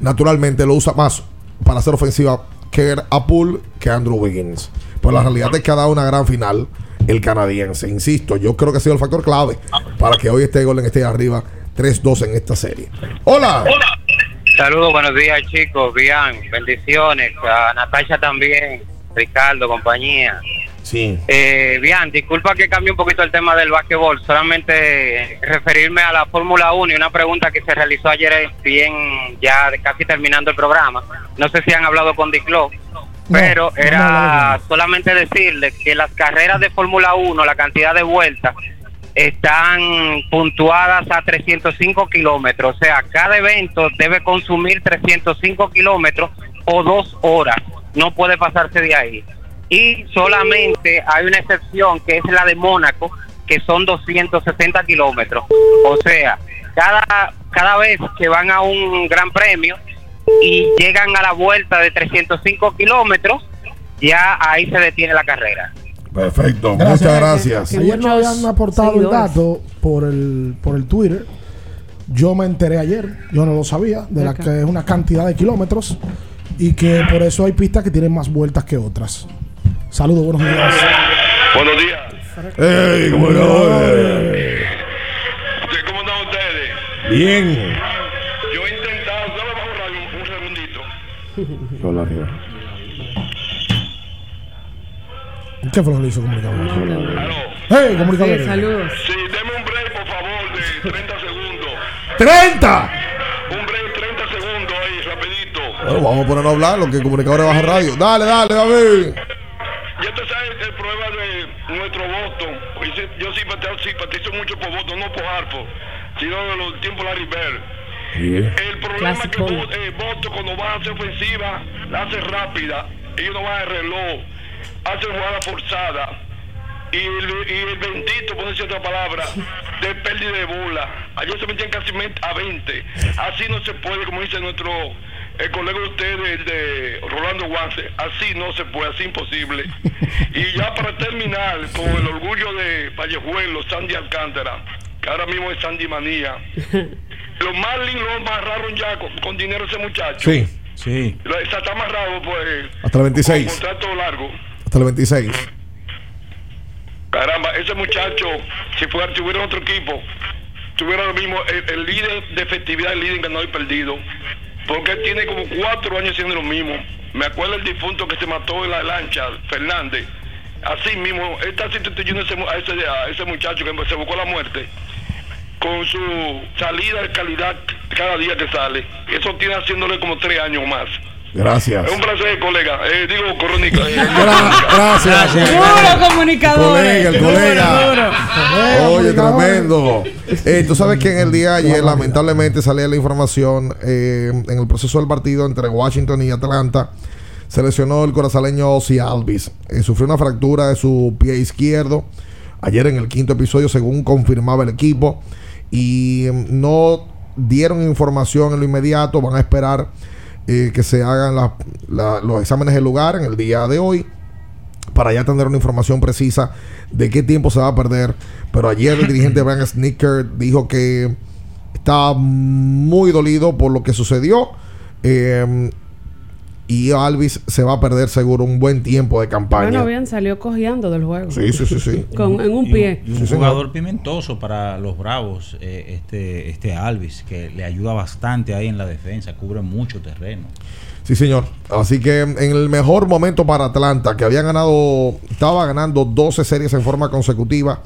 S10: naturalmente lo usa más para hacer ofensiva que a Poole que Andrew Wiggins. Pero la realidad es que ha dado una gran final el canadiense. Insisto yo creo que ha sido el factor clave para que hoy este Golden esté arriba 3-2 en esta serie. Hola
S17: Saludos, buenos días chicos, bien, bendiciones, a Natasha también, Ricardo, compañía.
S10: Sí.
S17: Eh, bien, disculpa que cambie un poquito el tema del básquetbol, solamente referirme a la Fórmula 1 y una pregunta que se realizó ayer, eh, bien ya casi terminando el programa. No sé si han hablado con Diclo, pero
S11: no,
S17: era
S11: no,
S17: solamente decirle que las carreras de Fórmula 1, la cantidad de vueltas, están puntuadas a 305 kilómetros. O sea, cada evento debe consumir 305 kilómetros o dos horas. No puede pasarse de ahí. Y solamente hay una excepción que es la de Mónaco, que son 260 kilómetros. O sea, cada, cada vez que van a un gran premio y llegan a la vuelta de 305 kilómetros, ya ahí se detiene la carrera.
S10: Perfecto, muchas gracias.
S11: Ayer no habían aportado el dato por el, por el Twitter. Yo me enteré ayer, yo no lo sabía, de la
S12: Acá.
S11: que es una cantidad de kilómetros y que por eso hay pistas que tienen más vueltas que otras. Saludos, buenos días.
S18: Buenos días.
S10: ¡Ey, cómo!
S18: ¿Cómo están ustedes?
S10: Bien.
S18: Yo he intentado, me bajo un, un segundito.
S11: ¿Qué fue lo que le hizo comunicador? ¡Hey, comunicador!
S12: saludos.
S18: Sí, deme un break, por favor, de 30 segundos.
S10: ¡30!
S18: Un break, 30 segundos ahí, rapidito.
S10: Bueno, vamos a ponernos a hablar, lo que comunicadores baja radio. Dale, dale, David.
S18: Ya te sabes el problema de nuestro Boston. Yo sí- simpatizo, mucho por Boston, no por Hartford, sino de los tiempos de Larry Bird. El problema es que Bo- eh, Boston cuando va a hacer ofensiva, la hace rápida, ellos no van al reloj, hacen jugada forzada. Y el, y el bendito, por decir otra palabra, de pérdida de bola. Ayer se metían casi a 20. Así no se puede, como dice nuestro el colega de ustedes, el de Rolando Guance. Así no se puede, así imposible. y ya para terminar, con el orgullo de Vallejuelo, Sandy Alcántara, que ahora mismo es Sandy Manía. Los Marlins lo amarraron ya con, con dinero ese muchacho.
S10: Sí.
S1: Sí.
S18: Está amarrado, pues.
S10: Hasta el 26.
S18: Con contrato largo.
S10: Hasta el 26.
S18: Caramba, ese muchacho, si fuera, si hubiera otro equipo, tuviera lo mismo, el, líder de efectividad, el líder ganado y perdido. Porque tiene como cuatro años haciendo lo mismo. Me acuerdo el difunto que se mató en la lancha, Fernández. Así mismo, él está sustituyendo a ese, a ese muchacho que se buscó la muerte con su salida de calidad cada día que sale. Eso tiene haciéndole como tres años más.
S10: Gracias.
S18: Es un placer, colega. Eh, digo, crónica. eh,
S10: Gracias.
S12: Puro comunicador.
S10: Colega, el colega. Oye, tremendo. Eh, Tú sabes que en el día de ayer, lamentablemente, salía la información eh, en el proceso del partido entre Washington y Atlanta. se lesionó el corazaleño Ozzy Alvis. Eh, sufrió una fractura de su pie izquierdo ayer en el quinto episodio, según confirmaba el equipo. Y mm, no dieron información en lo inmediato. Van a esperar eh, que se hagan la- la- los exámenes del lugar en el día de hoy para ya tener una información precisa de qué tiempo se va a perder. Pero ayer el dirigente Brian Snicker dijo que estaba muy dolido por lo que sucedió. eh, y Alvis se va a perder seguro un buen tiempo de campaña.
S12: Bueno, bien, salió cojeando del juego.
S10: Sí, sí, sí, sí.
S12: Con, en un
S1: Y
S12: pie.
S1: y un jugador pimentoso para los Bravos, eh, este, este Alvis, que le ayuda bastante ahí en la defensa, cubre mucho terreno.
S10: Sí, señor. Así que en el mejor momento para Atlanta, que habían ganado, estaba ganando 12 series en forma consecutiva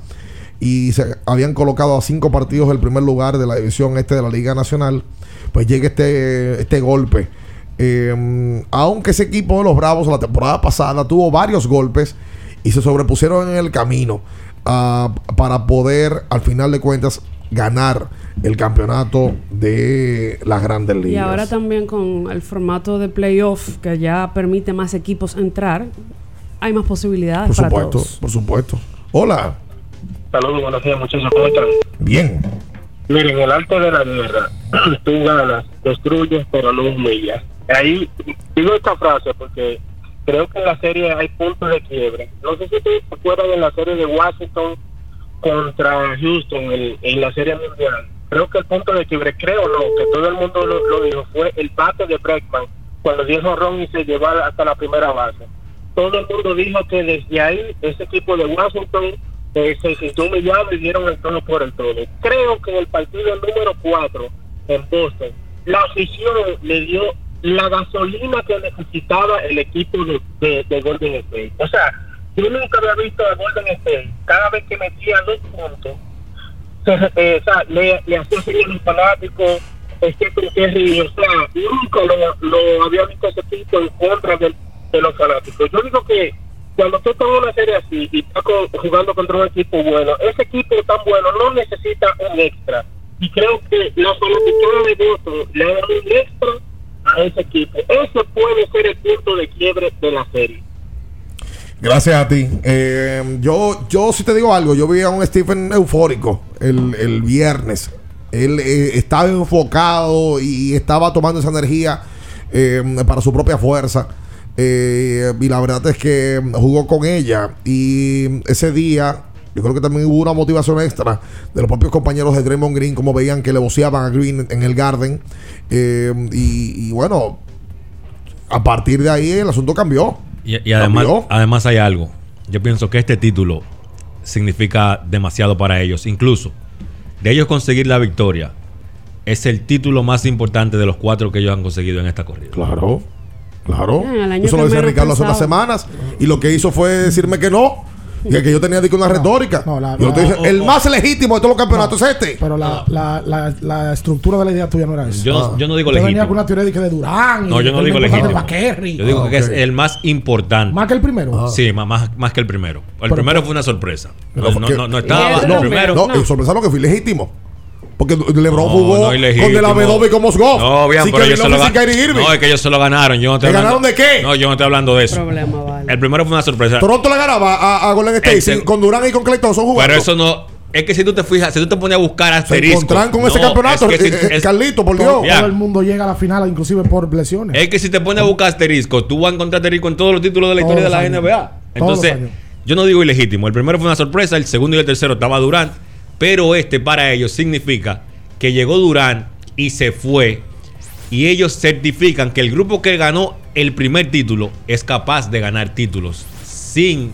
S10: y se habían colocado a cinco partidos del primer lugar de la división este de la Liga Nacional, pues llega este, este golpe. Eh, aunque ese equipo de los Bravos la temporada pasada tuvo varios golpes y se sobrepusieron en el camino ah, para poder, al final de cuentas, ganar el campeonato de las grandes ligas.
S12: Y ahora también con el formato de playoff que ya permite más equipos entrar, hay más posibilidades
S10: Por
S12: para
S10: supuesto,
S12: todos.
S10: por supuesto. Hola.
S19: Saludos, buenos días, muchachos. ¿Cómo están?
S10: Bien.
S19: Miren, el arte de la guerra, tú ganas, destruyes, pero no humillas. Ahí digo esta frase porque creo que en la serie hay puntos de quiebre. No sé si se acuerdan en la serie de Washington contra Houston en, la serie mundial. Creo que el punto de quiebre, creo no, que todo el mundo lo, lo dijo, fue el bate de Breckman cuando dio Ron y se llevó hasta la primera base. Todo el mundo dijo que desde ahí ese equipo de Washington eh, se sintió humillado y dieron el tono por el todo. Creo que en el partido número 4 en Boston, la afición le dio la gasolina que necesitaba el equipo de, de- de Golden State. O sea, yo nunca había visto a Golden State, cada vez que metía dos puntos, eh, o sea, le, le hacía seguir a los fanáticos, Stephen o sea, nunca lo, había visto ese tipo en contra de, los fanáticos. Yo digo que cuando tú estás en una serie así y estás co- jugando contra un equipo bueno, ese equipo tan bueno no necesita un extra. Y creo que la fanaticada de Boston le dado un extra a ese equipo. Ese puede ser el punto de quiebre de la serie.
S10: Gracias a ti. Eh, yo, yo sí te digo algo. Yo vi a un Stephen eufórico el, el viernes. Él eh, estaba enfocado y estaba tomando esa energía eh, para su propia fuerza. Y la verdad es que jugó con ella. Y ese día, yo creo que también hubo una motivación extra de los propios compañeros de Draymond Green, como veían que le voceaban a Green en el Garden. Eh, y, y bueno, a partir de ahí el asunto cambió.
S13: Y, y además,
S10: Cambió.
S13: además hay algo. Yo pienso que este título significa demasiado para ellos. Incluso de ellos conseguir la victoria, es el título más importante de los cuatro que ellos han conseguido en esta corrida.
S10: Claro, claro.
S12: Ah,
S10: Eso lo
S12: menos
S10: Ricardo hace unas semanas. Y lo que hizo fue decirme que no. Y que yo tenía una retórica.
S11: la-
S10: Yo te el más legítimo de todos los campeonatos es este.
S11: Pero la, la, la, la estructura de la idea tuya no era eso.
S13: Yo no- yo no digo
S11: venía
S13: legítimo.
S11: con una teoría de, que de Durán. y
S13: No, yo no digo legítimo. Yo digo
S11: Ah,
S13: que es el más importante.
S11: Más que el primero.
S13: Sí, más, más, más que el primero. El
S10: Pero-
S13: primero fue una sorpresa. No, no, no- no estaba.
S10: No,
S13: el primero.
S10: no, sorpresa lo que fue ilegítimo. Porque LeBron
S13: No,
S10: jugó
S13: no
S10: con
S13: ilegítimo.
S10: el Abedobe y con Mosgov.
S13: No, bien,
S10: Sin
S13: pero ellos se lo
S10: Love y sin
S13: gan-
S10: Kyrie Irving.
S13: No, es que ellos se lo ganaron. Yo no estoy
S10: ¿Le
S13: hablando-
S10: ganaron de qué?
S13: No, yo no estoy hablando de eso.
S12: Problema, vale.
S13: El primero fue una sorpresa.
S10: Toronto le ganaba a, a Golden State con Durán y con Clay Thompson jugando.
S13: Pero eso no. Es que si tú te fijas, si tú te pones a buscar asterisco.
S10: encontraron con ese campeonato,
S13: es que si-
S10: eh, eh,
S13: es-
S10: Carlito, por
S11: Todo,
S13: Ya.
S11: todo el mundo llega a la final, inclusive por lesiones.
S13: Es que si te pones a buscar asterisco, tú vas a encontrar asterisco en todos los títulos de la
S11: Todos
S13: historia de la
S11: años.
S13: NBA. Entonces, yo no digo ilegítimo. El primero fue una sorpresa, el segundo y el tercero estaba Durán. Pero este para ellos significa que llegó Durán y se fue. Y ellos certifican que el grupo que ganó el primer título es capaz de ganar títulos sin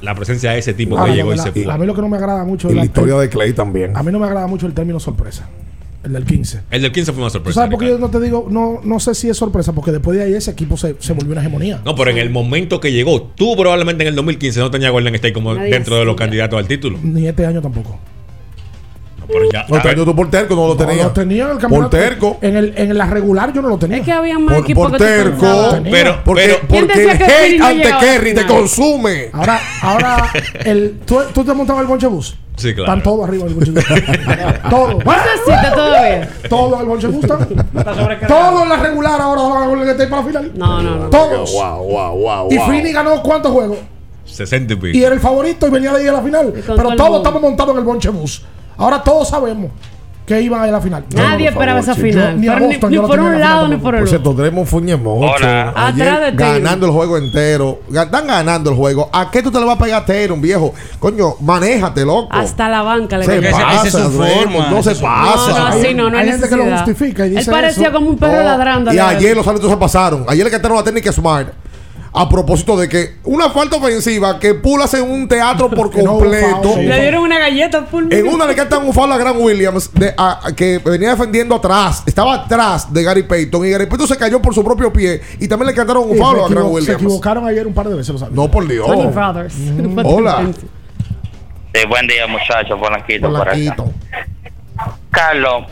S13: la presencia de ese tipo que
S11: lo
S13: llegó y se fue.
S11: A mí lo que no me agrada mucho
S10: Y la
S11: la-
S10: historia de Clay también.
S11: A mí no me agrada mucho el término sorpresa. El del 15.
S13: El del 15 fue una
S11: ¿Tú
S13: sorpresa.
S11: sabes por qué yo no te digo, no, no sé si es sorpresa? Porque después de ahí ese equipo se, se volvió una hegemonía.
S13: No, pero en el momento que llegó, tú probablemente en el 2015 no tenías Golden State como
S11: Nadie
S13: dentro de los candidatos al título.
S11: Ni este año tampoco.
S13: Pero ya,
S10: No, este año tú por terco no lo
S11: No,
S10: tenías.
S11: lo tenía en el campeonato.
S10: terco.
S11: En, el, en la regular yo no lo tenía.
S12: Es que había más
S10: Por,
S12: equipos
S10: por
S12: que tú
S10: terco.
S12: pensabas.
S10: Pero, porque
S12: ¿Quién
S10: porque el hate
S12: no
S10: ante Kerry te consume.
S11: Ahora, ahora el, ¿tú, tú te montabas el bonche bus.
S13: Sí, claro.
S11: Están todos arriba del bonche bus. todos.
S12: ¿Eso existe todavía?
S11: Todos el bonche bus están. Todos en la regular ahora van a para la final.
S12: No, no, no.
S11: Todos.
S10: Wow, wow, wow,
S11: Y. Fini ganó cuántos juegos.
S13: 60 y pico.
S11: Y era el favorito y venía de ir a la final. Pero
S12: todo
S11: todos estamos montados en el bonche bus. Ahora todos sabemos que iban a ir a la final.
S12: Nadie esperaba esa final.
S11: Yo- ni
S12: por un
S11: la
S12: lado ni por el otro.
S16: Hola.
S10: Ayer
S12: Atrás
S10: ganando el juego entero. Están ganando el juego. ¿A qué tú te le vas a pegar a Tatum, viejo? Coño, manéjate, loco.
S12: Hasta la banca le
S10: se pasa,
S1: esa es su
S10: Draymond,
S1: forma,
S10: no se pasa.
S12: No, no, sí, no, no hay
S11: Hay gente que lo justifica y dice
S12: Él parecía
S11: eso.
S12: como un perro
S10: No,
S12: ladrando.
S10: Y ayer los árbitros se pasaron. Ayer le cantaron la técnica Smart. A propósito de que una falta ofensiva que pulas en un teatro por completo.
S11: sí.
S12: Le dieron una galleta full.
S10: En una le cantan un foul a Grant Williams de- a- a- que venía defendiendo atrás. Estaba atrás de Gary Payton. Y Gary Payton se cayó por su propio pie. Y también le cantaron un
S11: Sí,
S10: foul a Grant
S11: equivo- se
S10: Williams.
S11: equivocaron ayer un par de veces los.
S10: No, por Dios. Hola.
S16: Sí, buen día, muchachos. Polanquito por acá. Carlos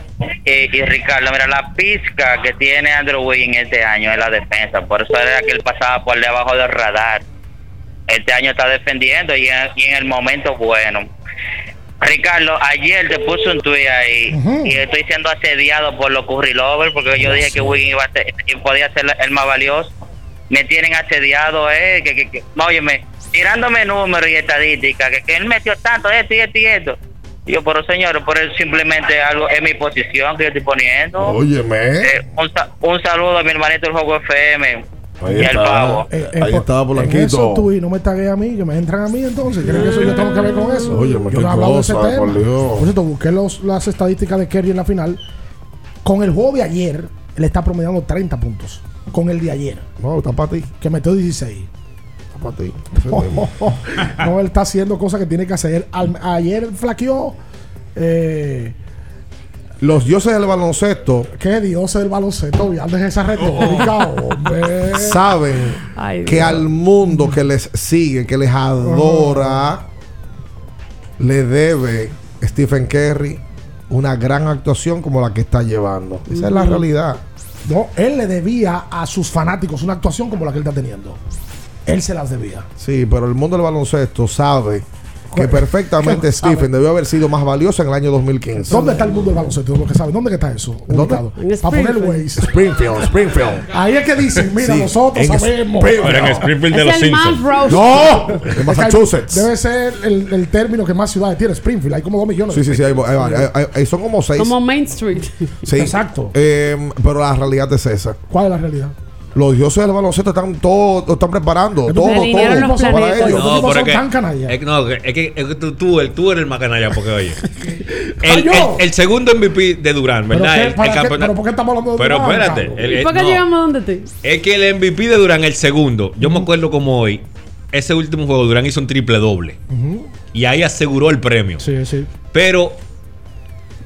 S16: eh, y Ricardo, mira, la pizca que tiene Andrew Wiggins este año es la defensa. Por eso era que él pasaba por debajo del radar. Este año está defendiendo y en, y en el momento bueno. Ricardo, ayer te puse un tuit ahí y estoy siendo asediado por los Curry Lovers porque yo dije que Wiggins iba a ser, podía ser el más valioso. Me tienen asediado, eh, que, que, que, óyeme, tirándome números y estadísticas, que, que él metió tanto, esto y esto y esto. Yo, pero señores, por eso simplemente algo es mi posición que yo estoy poniendo.
S10: Óyeme.
S16: Eh, un, sa- un saludo a mi hermanito del Juego FM
S10: Ahí
S16: y al pavo.
S11: Eh, eh,
S10: Ahí
S11: por-
S10: estaba
S11: en
S10: Polanquito.
S11: Eso tú y no me tagué a mí, que me entran a mí entonces. ¿Creen que eso yo tengo que ver con eso?
S10: Oye,
S11: yo
S10: qué
S11: no he hablado de ese tema.
S10: por Dios.
S11: Por cierto, busqué los, las estadísticas de Kerry en la final. Con el juego de ayer, él está promediando 30 puntos. Con el de ayer,
S10: No, está para ti.
S11: que metió 16.
S10: Para ti.
S11: no, él está haciendo cosas que tiene que hacer. Al- ayer flaqueó. Eh,
S10: Los dioses del baloncesto
S11: qué dios del baloncesto. Deje esa retórica, hombre.
S10: saben
S12: Ay,
S10: que al mundo que les sigue, que les adora, le debe Stephen Curry una gran actuación como la que está llevando. Esa es la realidad.
S11: No, él le debía a sus fanáticos una actuación como la que él está teniendo. Él se las debía.
S10: Sí, pero el mundo del baloncesto sabe que perfectamente. Stephen debió haber sido más valioso en el año 2015.
S11: ¿Dónde está el mundo del baloncesto? Lo que sabe. ¿Dónde está eso?
S10: ¿Dónde?
S11: ubicado? Para poner
S12: Springfield.
S11: Waze.
S10: Springfield, Springfield.
S11: Ahí es que dicen, mira,
S10: Sí,
S11: nosotros
S10: en
S11: sabemos.
S13: Pero en Springfield de
S12: Es
S13: los Simpsons.
S10: No, en Massachusetts.
S11: Debe ser el, el término que más ciudades tiene, Springfield. Hay como dos millones.
S10: Sí, sí, sí, hay- hay- hay- hay- hay- son como seis.
S12: Como Main Street.
S10: Sí.
S11: Exacto.
S10: Eh, pero la realidad es esa.
S11: ¿Cuál es la realidad?
S10: Los dioses del baloncesto están todos, lo están preparando. Todo, todo
S12: los
S10: para ellos.
S11: No,
S13: pero
S11: son
S13: es que-
S11: tan
S13: es que no, es que, es que tú, tú, el- tú eres el más canalla porque oye.
S11: Ah,
S13: El, el- el segundo MVP de Durán,
S11: ¿Pero,
S13: ¿verdad?
S11: qué-
S13: El-
S11: qué-
S13: campeonato-
S11: ¿Pero por qué estamos hablando de
S13: Pero
S11: Durán,
S13: espérate,
S12: ¿Y por qué
S13: no.
S12: llegamos a donde te?
S13: Es que el MVP de Durán, el segundo, yo me acuerdo como hoy, ese último juego Durán hizo un triple doble. Y ahí aseguró el premio.
S11: Sí, sí.
S13: Pero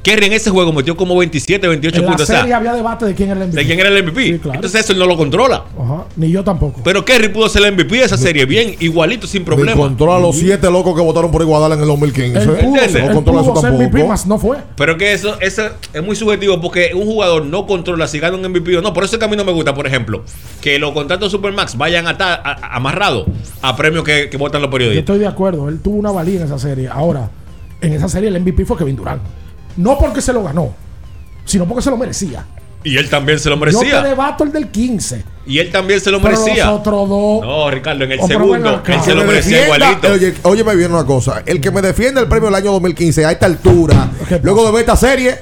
S13: Kerry en ese juego metió como 27, 28
S11: En la
S13: puntos. o sea,
S11: serie había debate de quién era el MVP.
S13: de quién era el MVP.
S11: Sí, claro.
S13: Entonces eso él no lo controla.
S11: Ajá. Ni yo tampoco.
S13: Pero Kerry pudo ser el MVP de esa serie bien, igualito, sin problema.
S10: controla a los siete locos que votaron por Iguadala en el 2015.
S11: Él pudo,
S13: ¿Entiendes?
S11: él
S10: No controla eso
S11: MVP,
S10: tampoco.
S11: más no fue.
S13: Pero que eso, eso es muy subjetivo porque un jugador no controla si gana un MVP o no. Por eso es que a mí no me gusta, por ejemplo, que los contratos Supermax vayan ata- a- a- amarrados a premios que, que votan los
S11: Yo
S13: periodistas.
S11: estoy de acuerdo. Él tuvo una valía en esa serie. Ahora, en esa serie el MVP fue Kevin Durant. No porque se lo ganó, sino porque se lo merecía.
S13: Y él también se lo
S11: Yo te
S13: merecía.
S11: debato el del 15.
S13: Y él también se lo
S11: Pero
S13: merecía.
S11: los otros dos.
S13: No, Ricardo, en el segundo, él se lo merecía igualito.
S10: Oye, oye, me viene una cosa. El que me defiende el premio del año 2015 a esta altura, luego de ver esta serie,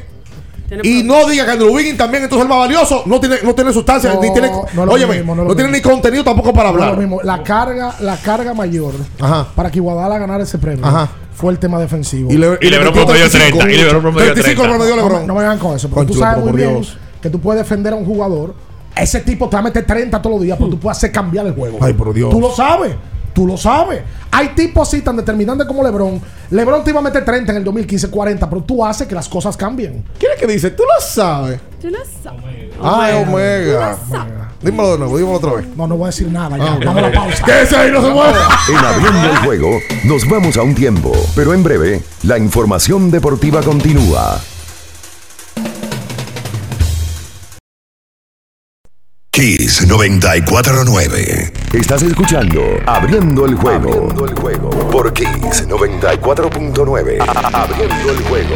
S10: y no diga que Andrew Wiggins también entonces es el más valioso, no tiene, no tiene sustancia,
S11: No,
S10: ni tiene,
S11: no
S10: óyeme,
S11: mismo, no
S10: no, tiene ni contenido tampoco para hablar.
S11: lo mismo. La carga, la carga mayor
S10: Ajá.
S11: para que Iguadala ganara ese premio
S10: Ajá.
S11: Fue el tema defensivo.
S10: Y, le,
S13: Y LeBron promedió
S10: 35.
S13: 30, y LeBron promedió
S10: 35
S13: 30.
S10: promedió
S11: no, me-
S10: LeBron.
S11: no me vengan con eso, porque tú sabes muy bien que tú puedes defender a un jugador. Ese tipo te va a meter 30 todos los días, pero tú puedes hacer cambiar el juego.
S10: Ay, por Dios.
S11: Tú lo sabes. Tú lo sabes. Hay tipos así tan determinantes como LeBron. LeBron te iba a meter 30 en el 2015, 40, pero tú haces que las cosas cambien.
S10: ¿Quién es que dice? Tú lo sabes.
S12: Tú lo sabes.
S10: Ah, es Omega. Dímelo de nuevo, dímelo otra vez.
S11: No, no voy a decir nada. Ya.
S10: Ah.
S11: Vamos a la pausa.
S10: Quédese ahí, no se mueva.
S9: En abriendo el juego, nos vamos a un tiempo, pero en breve, la información deportiva continúa. Kiss 949. Estás escuchando Abriendo el juego. Abriendo el juego. Por Kiss 94.9. Abriendo el juego.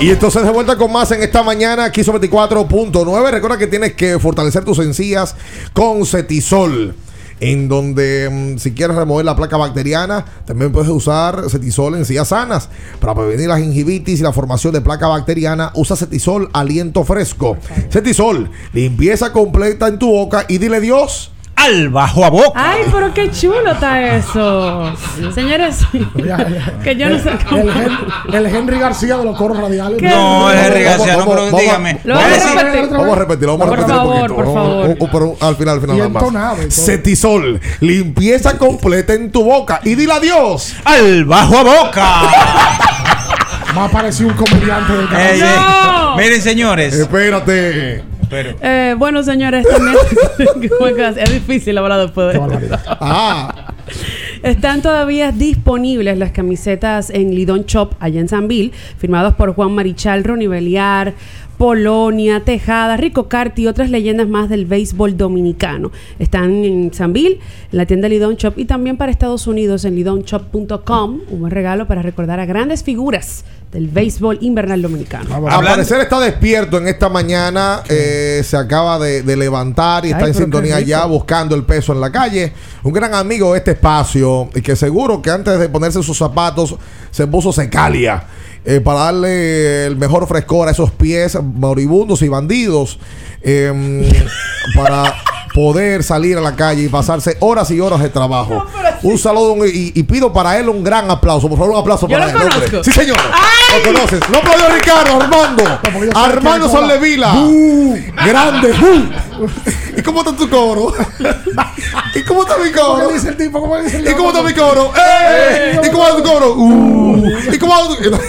S10: Y entonces de vuelta con más en esta mañana, aquí sobre 24.9. Recuerda que tienes que fortalecer tus encías con Cetisol. En donde, mm, si quieres remover la placa bacteriana, también puedes usar Cetisol en encías sanas. Para prevenir la gingivitis y la formación de placa bacteriana, usa Cetisol aliento fresco. Cetisol, limpieza completa en tu boca y dile Dios
S1: al bajo a boca.
S12: Ay, pero qué chulo está eso. Señores, que yo no sé cómo.
S11: El, Hen- el Henry García de los coros radiales.
S1: No, el Henry García, no, pero dígame. A
S12: vamos a repetir.
S10: Vamos a repetirlo, vamos a
S12: Por
S10: repetirlo un
S12: favor,
S10: poquito.
S12: por
S10: Vamos,
S12: favor.
S10: un- pero al final, al final nada más.
S11: entonado.
S10: Cetisol, limpieza completa en tu boca y dile adiós.
S1: Al bajo a boca.
S11: Va a aparecer un comediante del canal.
S12: No.
S1: Miren, señores.
S10: Espérate.
S1: Pero,
S12: Eh, bueno, señores, también es difícil hablar después de.
S10: Ah,
S12: Están todavía disponibles las camisetas en Lidón Shop, allá en Sanville, firmados por Juan Marichal, Ronnie Beliar, Polonia, Tejada, Rico Carti y otras leyendas más del béisbol dominicano. Están en Sanville, en la tienda Lidón Shop y también para Estados Unidos en lidonshop.com. Un buen regalo para recordar a grandes figuras del béisbol invernal dominicano.
S10: al parecer está despierto en esta mañana. eh, se acaba de, de levantar y está en sintonía ya buscando el peso en la calle. Un gran amigo de este espacio y que seguro que antes de ponerse sus zapatos se puso secalia. Eh, para darle el mejor frescor a esos pies moribundos y bandidos. em, para poder salir a la calle y pasarse horas y horas de trabajo. un saludo y, y pido para él un gran aplauso. Por favor, un aplauso
S12: Yo
S10: para
S12: lo
S10: él. hombre.
S12: conozco.
S10: Sí, señor. Lo conoces. No aplaudió Ricardo, Armando. Armando
S11: hola.
S10: Soldevila. grande. Uh. ¿Y cómo está tu coro? ¿Y cómo está mi coro?
S11: ¿Cómo dice el tipo? ¿Cómo dice el
S10: ¿Y cómo está mi coro? ¡Eh! ¿Y cómo está tu coro? Uh. ¿Y cómo está tu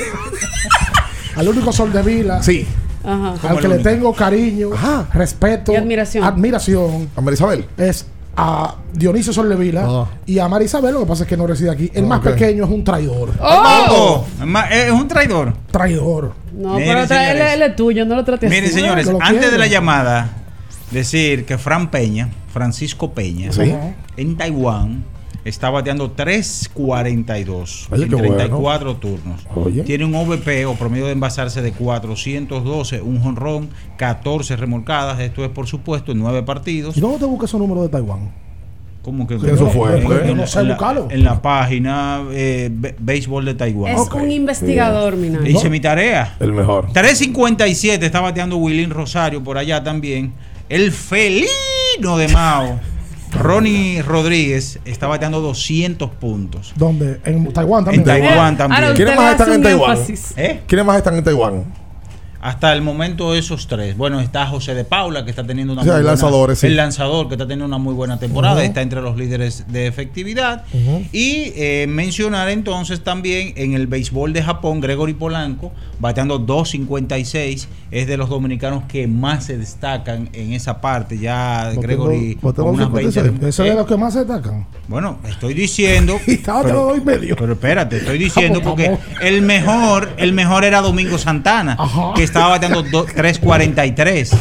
S11: Al único sol de Vila.
S10: Sí.
S12: Ajá.
S11: Al que le tengo cariño, respeto
S12: Y admiración.
S11: admiración
S10: A Marisabel.
S11: es a Dionisio Soldevila
S10: Ah.
S11: y a Marisabel. Lo que pasa es que no reside aquí. El más
S10: Ok.
S11: pequeño es un traidor.
S1: Oh, es un traidor.
S11: Traidor.
S12: No,
S1: Miren,
S12: pero él, es tuyo, no lo trates
S1: Miren,
S12: así.
S1: señores, antes de la llamada, decir que Fran Peña, Francisco Peña,
S10: Sí.
S1: en Taiwán, está bateando 3.42
S10: Oye,
S1: en
S10: qué bueno.
S1: 34 turnos.
S10: Oye.
S1: Tiene un OVP o promedio de envasarse de 412, un jonrón, 14 remolcadas. Esto es, por supuesto, en 9 partidos.
S11: ¿Y dónde te busca esos números de Taiwán?
S1: ¿Cómo que
S10: Eso fue,
S1: En,
S10: pues.
S1: en
S11: No
S1: la-
S11: sé
S1: en la-
S11: buscarlo.
S1: en la página eh, Béisbol de Taiwán.
S12: Es un investigador, Minaya.
S1: Hice mi tarea.
S10: El mejor.
S1: 3.57 está bateando Willín Rosario por allá también. El felino de Mao. Ronnie Rodríguez está bateando 200 puntos.
S11: ¿Dónde? En Taiwán también.
S1: En Taiwán también.
S10: ¿Quiénes más están en Taiwán?
S1: ¿Eh?
S10: ¿Quiénes más están en Taiwán?
S1: Hasta el momento esos tres. Bueno, está José de Paula que está teniendo una
S10: Sí,
S1: muy
S10: hay
S1: buena,
S10: lanzadores, sí.
S1: el lanzador que está teniendo una muy buena temporada, está entre los líderes de efectividad. Y eh, mencionar entonces también en el béisbol de Japón, Gregory Polanco, bateando 2.56, es de los dominicanos que más se destacan en esa parte. Ya Gregory con
S10: bateando
S1: unas 20
S10: 2.56.
S11: Ese es de los que más se destacan.
S1: bueno, estoy diciendo. Pero, pero espérate, estoy diciendo porque el mejor, el mejor era Domingo Santana,
S11: Ajá.
S1: que estaba bateando do- 3.43.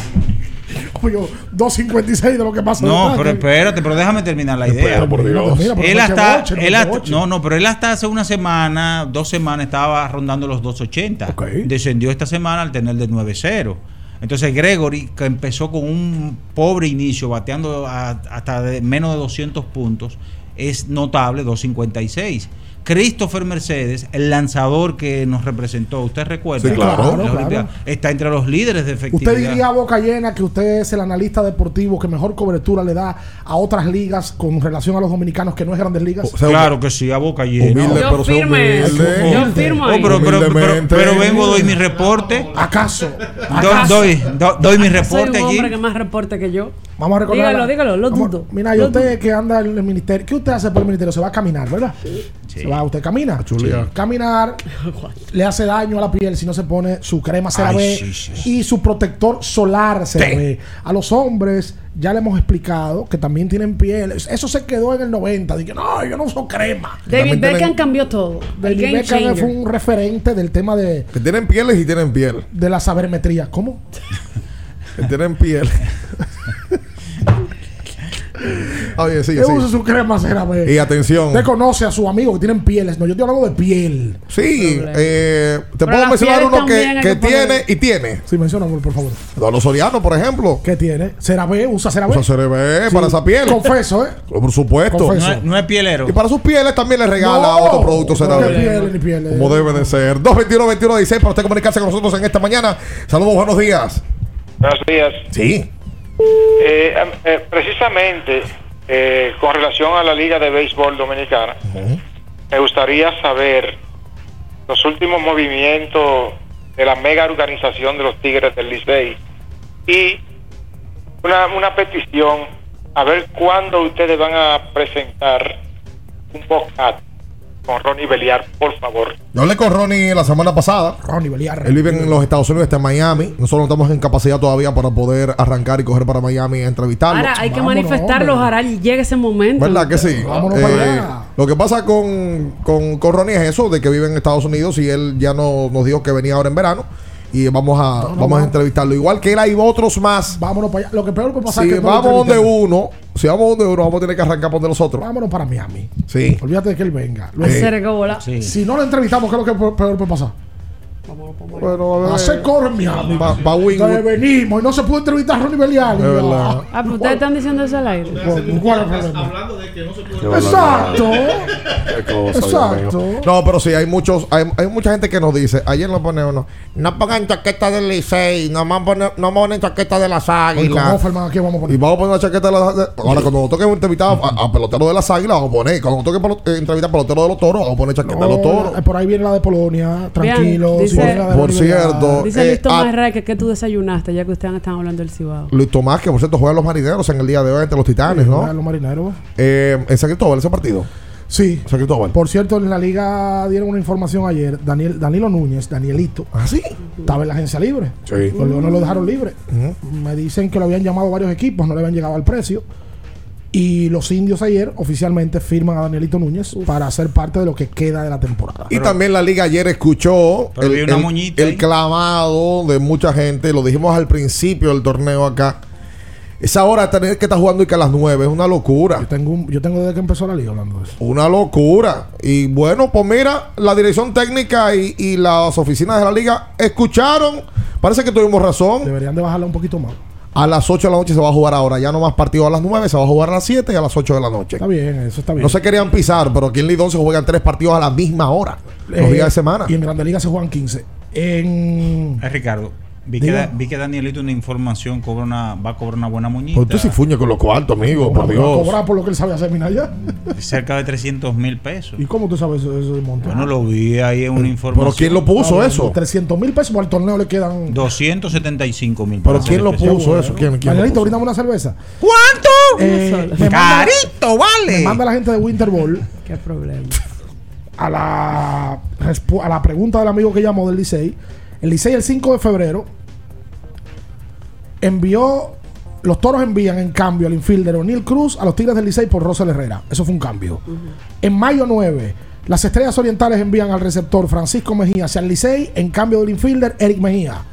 S11: Oye, 2.56 de lo que pasa.
S1: No, pero espérate, pero déjame terminar la idea.
S10: Espera, por Dios.
S11: Mira, pero
S1: Él
S11: no
S1: hasta,
S11: boche,
S1: él hasta- no, no, pero él hasta hace una semana, dos semanas estaba rondando los 2.80.
S11: Ok.
S1: Descendió esta semana al tener de 9.0. Entonces Gregory, que empezó con un pobre inicio, bateando a- hasta de menos de 200 puntos, es notable 2.56. Christopher Mercedes, el lanzador que nos representó, ¿usted recuerda?
S10: Sí, claro.
S11: Claro.
S1: Está entre los líderes de efectividad.
S11: Usted diría a boca llena que usted es el analista deportivo que mejor cobertura le da a otras ligas con relación a los dominicanos que no es grandes ligas.
S1: claro que sí, a boca llena.
S10: Humilde, pero sea
S12: firme. Yo firmo
S1: Oh, pero, pero- pero- pero vengo, doy mi reporte.
S11: ¿Acaso?
S1: Do-
S11: ¿Acaso?
S1: doy, do- doy mi
S12: Soy
S1: reporte
S12: un
S1: aquí.
S12: hombre que más reporte que yo.
S11: Vamos a recordar.
S12: Dígalo, dígalo, lo
S11: Vamos-
S12: dudo.
S11: Mira, y
S12: Lo
S11: usted que anda en el ministerio, ¿qué usted hace por el ministerio? Se va a caminar, ¿verdad? Se va, usted camina.
S10: Chulia.
S11: Caminar le hace daño a la piel si no se pone su crema CeraVe
S1: sí, sí,
S11: y su protector solar CeraVe. A los hombres ya le hemos explicado que también tienen piel. Eso se quedó en el 90. Dije, no, yo no uso crema.
S12: David Beckham
S10: tienen-
S12: cambió todo.
S11: David Beckham fue un referente del tema de,
S10: Que tienen pieles y tienen piel.
S11: de la sabermetría. ¿Cómo?
S10: Que tienen piel. Oye, sí,
S11: Que use
S10: sí.
S11: su crema CeraVe.
S10: Y atención.
S11: Usted conoce a sus amigos que tienen pieles. No, yo estoy hablando de piel.
S10: Sí, eh, te
S12: Pero
S10: puedo
S12: las
S10: mencionar
S12: pieles
S10: uno que,
S12: también hay
S10: que
S12: que poner-
S10: tiene y tiene.
S11: Sí, mencióname, por favor.
S10: Eduardo Soriano, por ejemplo.
S11: ¿Qué tiene? CeraVe, usa CeraVe.
S10: Usa CeraVe
S11: Sí.
S10: para esa piel.
S11: Confeso, ¿eh?
S10: Por supuesto.
S11: Confeso.
S1: No, es- no es pielero.
S10: Y para sus pieles también le regala
S11: No,
S10: otro producto
S11: no
S10: CeraVe.
S11: ni pieles, ni pieles.
S10: Como debe de ser. 221-21-16 para usted comunicarse con nosotros en esta mañana. Saludos, buenos días.
S15: Buenos días.
S10: Sí.
S15: Eh, em, eh, precisamente eh, con relación a la Liga de Béisbol Dominicana, me gustaría saber los últimos movimientos de la mega organización de los Tigres del Licey y una, una petición a ver cuándo ustedes van a presentar un podcast con Ronnie Beliar, por favor.
S10: Yo hablé con Ronnie la semana pasada.
S11: Ronnie Beliar.
S10: Él vive en los Estados Unidos, está en Miami. Nosotros no estamos en capacidad todavía para poder arrancar y coger para Miami y entrevistarlo.
S12: Ahora hay que
S11: Vámonos,
S12: manifestarlo,
S11: hombre.
S12: ojalá y llegue ese momento.
S10: ¿Verdad que sí?
S11: Vámonos
S10: Eh,
S11: para allá.
S10: Lo que pasa con, con, con Ronnie es eso, de que vive en Estados Unidos y él ya no, nos dijo que venía ahora en verano y vamos a, vamos a entrevistarlo. Igual que él hay otros más.
S11: Vámonos para allá. Lo que peor puede pasar
S10: Si
S11: es que
S10: vamos donde uno, si vamos donde uno, vamos a tener que arrancar por donde los otros.
S11: Vámonos para Miami.
S10: Sí.
S11: Olvídate de que él venga.
S12: Bola.
S1: Sí.
S11: Si no lo entrevistamos, ¿qué es lo que peor puede pasar?
S10: Bueno, a ver.
S11: Hacer coro en Miami. Entonces venimos y no se pudo entrevistar a Ronnie Belial.
S10: Es verdad.
S12: Ah, pero ustedes están diciendo eso al aire.
S11: ¿Cuál es el problema?
S20: Hablando de que no se puede
S11: Exacto.
S10: Qué cosa, Dios
S11: Exacto.
S10: mío. No, pero sí, hay muchos, hay, hay mucha gente que nos dice, ayer nos pone uno, no pongan chaqueta del Licey, no me ponen, no ponen chaqueta de las
S11: con
S10: águilas.
S11: Offerman aquí vamos a
S10: Y
S11: poner.
S10: vamos a poner una chaqueta de las de- Ahora, cuando nos toque entrevistar a, a pelotero de las águilas, vamos a poner. Cuando nos toque pelo- eh, entrevistar a pelotero de los toros, vamos a poner chaqueta de los toros.
S11: eh, por ahí viene la de Polonia. Tranquilo.
S12: Dice-
S10: Por cierto,
S12: Dice
S10: Eh,
S12: Luis Tomás Herrera que, que tú desayunaste, ya que ustedes están hablando del Cibao.
S10: Luis Tomás, que por cierto juegan los marineros en el día de hoy entre los titanes, ¿no?
S11: Los marineros.
S10: Eh, en San Cristóbal, ese partido.
S11: Sí.
S10: San Cristóbal.
S11: Por cierto, en la liga dieron una información ayer. Daniel, Danilo Núñez, Danielito,
S10: ¿Ah, sí?
S11: estaba en la agencia libre.
S10: Sí.
S11: Los Leones lo dejaron libre. Me dicen que lo habían llamado varios equipos, no le habían llegado al precio. Y los indios ayer oficialmente firman a Danielito Núñez para ser parte de lo que queda de la temporada.
S10: Y también la liga ayer escuchó el, clamado de mucha gente. Lo dijimos al principio del torneo acá. Esa hora de tener que estar jugando y que a las 9 es una locura.
S11: Yo tengo, un- yo tengo desde que empezó la liga hablando de eso.
S10: Una locura. Y bueno, pues mira, la dirección técnica y, y las oficinas de la liga escucharon. Parece que tuvimos razón.
S11: Deberían de bajarla un poquito más.
S10: A las 8 de la noche se va a jugar ahora. Ya no más partido a las 9, se va a jugar a las 7 y a las 8 de la noche.
S11: Está bien, eso está bien.
S10: No se querían pisar, pero aquí en Lidón se juegan tres partidos a la misma hora. Los
S11: Eh,
S10: días de semana.
S11: Y en Grande Liga se juegan 15. En.
S1: Eh, Ricardo, vi que, da- vi que Danielito una información cobra una, va a cobrar una buena moñita.
S10: Pues tú sí fuñe con los cuartos, amigo, por
S11: Va a
S10: Dios.
S11: cobrar por lo que él sabe hacer, Minaya.
S1: Cerca de 300 mil pesos.
S11: ¿Y cómo tú sabes eso, eso de monto?
S1: Bueno, lo vi ahí en una información.
S10: ¿Pero quién lo puso eso?
S11: 300 mil pesos al torneo le quedan.
S1: 275 mil
S10: ¿Pero quién lo puso eso? ¿Quién, quién
S11: Danielito, brindame una cerveza.
S1: ¿Cuánto?
S11: Eh, me manda-
S1: Carito, vale.
S11: Me manda la gente de Winter Ball
S12: Qué problema.
S11: a la, a la pregunta del amigo que llamó del Licey. El Licey el 5 de febrero envió, los toros envían en cambio al infielder O'Neill Cruz a los Tigres del Licey por Rosel Herrera. Eso fue un cambio. En mayo 9, las Estrellas Orientales envían al receptor Francisco Mejía hacia el Licey en cambio del infielder Eric Mejía.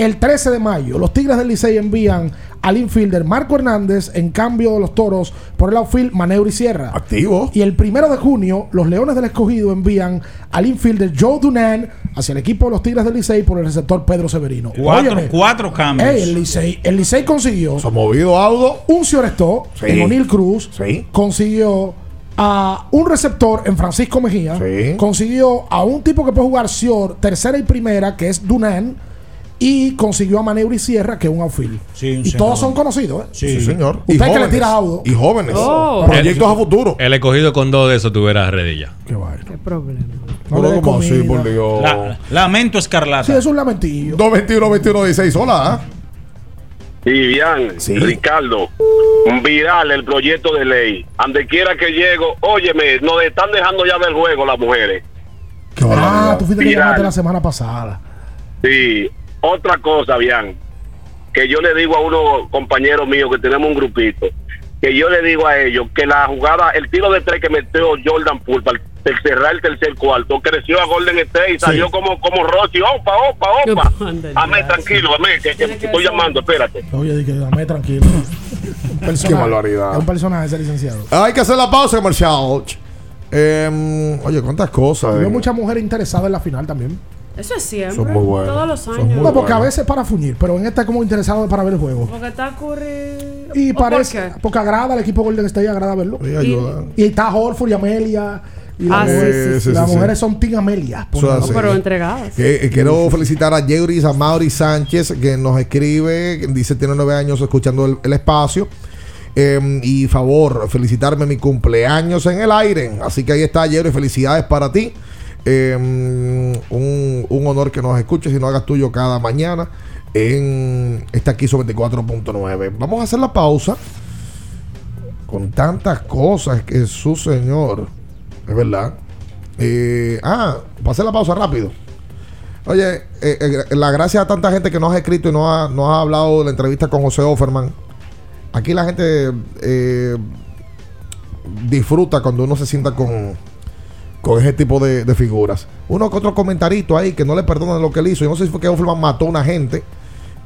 S11: El 13 de mayo, los Tigres del Licey envían al infielder Marco Hernández en cambio de los toros por el outfield Maneuri Sierra.
S10: Activo.
S11: Y el primero de junio, los Leones del Escogido envían al infielder Joe Dunan hacia el equipo de los Tigres del Licey por el receptor Pedro Severino.
S1: Cuatro,
S11: Óyeme,
S1: cuatro cambios.
S11: ey, el Licey, el Licey consiguió
S10: Se ha movido Audo.
S11: un Ciorestó
S10: Sí.
S11: en O'Neill Cruz,
S10: Sí.
S11: consiguió a un receptor en Francisco Mejía.
S10: Sí.
S11: Consiguió a un tipo que puede jugar short, tercera y primera, que es Dunan. Y consiguió a Maneuri Sierra, que es un outfield.
S1: Sí, un
S11: y
S1: señor.
S11: todos son conocidos, ¿eh?
S10: Sí, señor.
S11: Usted que le tira audo.
S10: Y jóvenes.
S11: Oh.
S10: Proyectos a futuro.
S13: El escogido con dos de esos tuviera ya.
S11: Qué vaina.
S12: Qué problema.
S11: No dé
S10: ¿Cómo así, por Dios?
S1: La- lamento escarlata.
S11: Sí, es un lamentillo.
S10: 221 21 16 Hola. ¿ah?
S20: Vivian, Ricardo, viral el proyecto de ley. Donde quiera que llego, óyeme, nos están dejando ya del juego las mujeres.
S11: Ah, tú fuiste que la semana pasada.
S20: Sí, otra cosa, Bian, que yo le digo a unos compañeros míos que tenemos un grupito, que yo le digo a ellos que la jugada, el tiro de tres que metió Jordan Poole para el cerrar el tercer cuarto, creció a Golden State y salió como, como Rossi, opa, opa, opa. Amé, tranquilo, amé, que, que te estoy llamando, espérate.
S11: Oye, di que dame tranquilo. Un personaje.
S10: Qué barbaridad.
S11: Es un personaje ese licenciado.
S10: Hay que hacer la pausa comercial. Em, oye, cuántas cosas.
S11: Veo
S10: eh.
S11: muchas mujeres interesadas en la final también.
S12: Eso es siempre.
S10: Son muy buenos.
S12: Todos los
S10: Son
S12: años.
S10: muy
S11: No, porque a veces para fuñir, pero en esta es como interesado para ver el juego.
S12: Porque está Curry.
S11: Y
S12: ¿O por
S11: parece,
S12: qué?
S11: porque agrada al equipo Golden State, agrada verlo.
S10: Sí, ayuda.
S11: Y está Horford y Amelia. Y
S12: Ah,
S11: las
S12: sí,
S11: mujeres,
S10: sí, sí,
S11: las
S10: sí.
S11: mujeres son Team Amelia.
S10: así.
S12: Pero entregadas.
S10: Que- eh, quiero felicitar a Yeuris, a Mauri Sánchez, que nos escribe, que dice tiene nueve años escuchando el, el espacio. Em, y favor, felicitarme mi cumpleaños en el aire. Así que ahí está, Yeuris, felicidades para ti. Em, un, un honor que nos escuches y no hagas tuyo cada mañana en esta aquí 24.9. Vamos a hacer la pausa con tantas cosas que su señor. Es verdad. Eh, ah, pasé la pausa rápido. Oye, eh, eh, la gracia a tanta gente que nos ha escrito y nos ha, nos ha hablado de la entrevista con José Offerman. Aquí la gente eh, disfruta cuando uno se sienta con, con ese tipo de, figuras. Uno que otro comentarito ahí que no le perdonan lo que él hizo. Yo no sé si fue que Offerman mató a una gente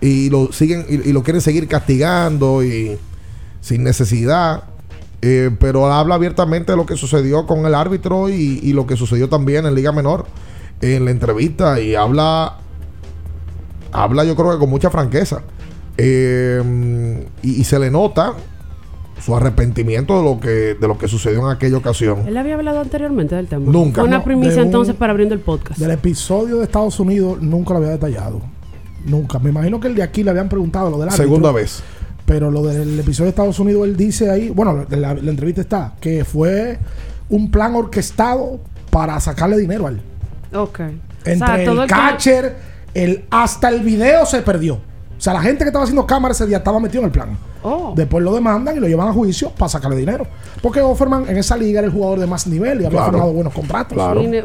S10: y lo siguen y, lo quieren seguir castigando y sin necesidad. Eh, pero habla abiertamente de lo que sucedió con el árbitro y, y lo que sucedió también en Liga Menor en la entrevista y habla habla yo creo que con mucha franqueza Eh, y se le nota su arrepentimiento de lo que de lo que sucedió en aquella ocasión
S12: Él había hablado anteriormente del tema.
S10: Nunca.
S12: Fue una
S11: No,
S12: primicia
S11: un-
S12: entonces para abriendo el podcast.
S11: Del episodio de Estados Unidos nunca lo había detallado. Nunca. Me imagino que el de aquí le habían preguntado lo del árbitro.
S10: segunda vez
S11: Pero lo del episodio de Estados Unidos, él dice ahí, bueno, la, la entrevista está, que fue un plan orquestado para sacarle dinero a él.
S12: Ok.
S11: Entre
S12: O sea, todo
S11: el
S12: el que-
S11: catcher, el, hasta el video se perdió. O sea, la gente que estaba haciendo cámara ese día estaba metido en el plan.
S12: Oh.
S11: Después lo demandan y lo llevan a juicio para sacarle dinero. Porque Offerman en esa liga era el jugador de más nivel y había
S10: Claro.
S11: firmado buenos contratos.
S12: Ne-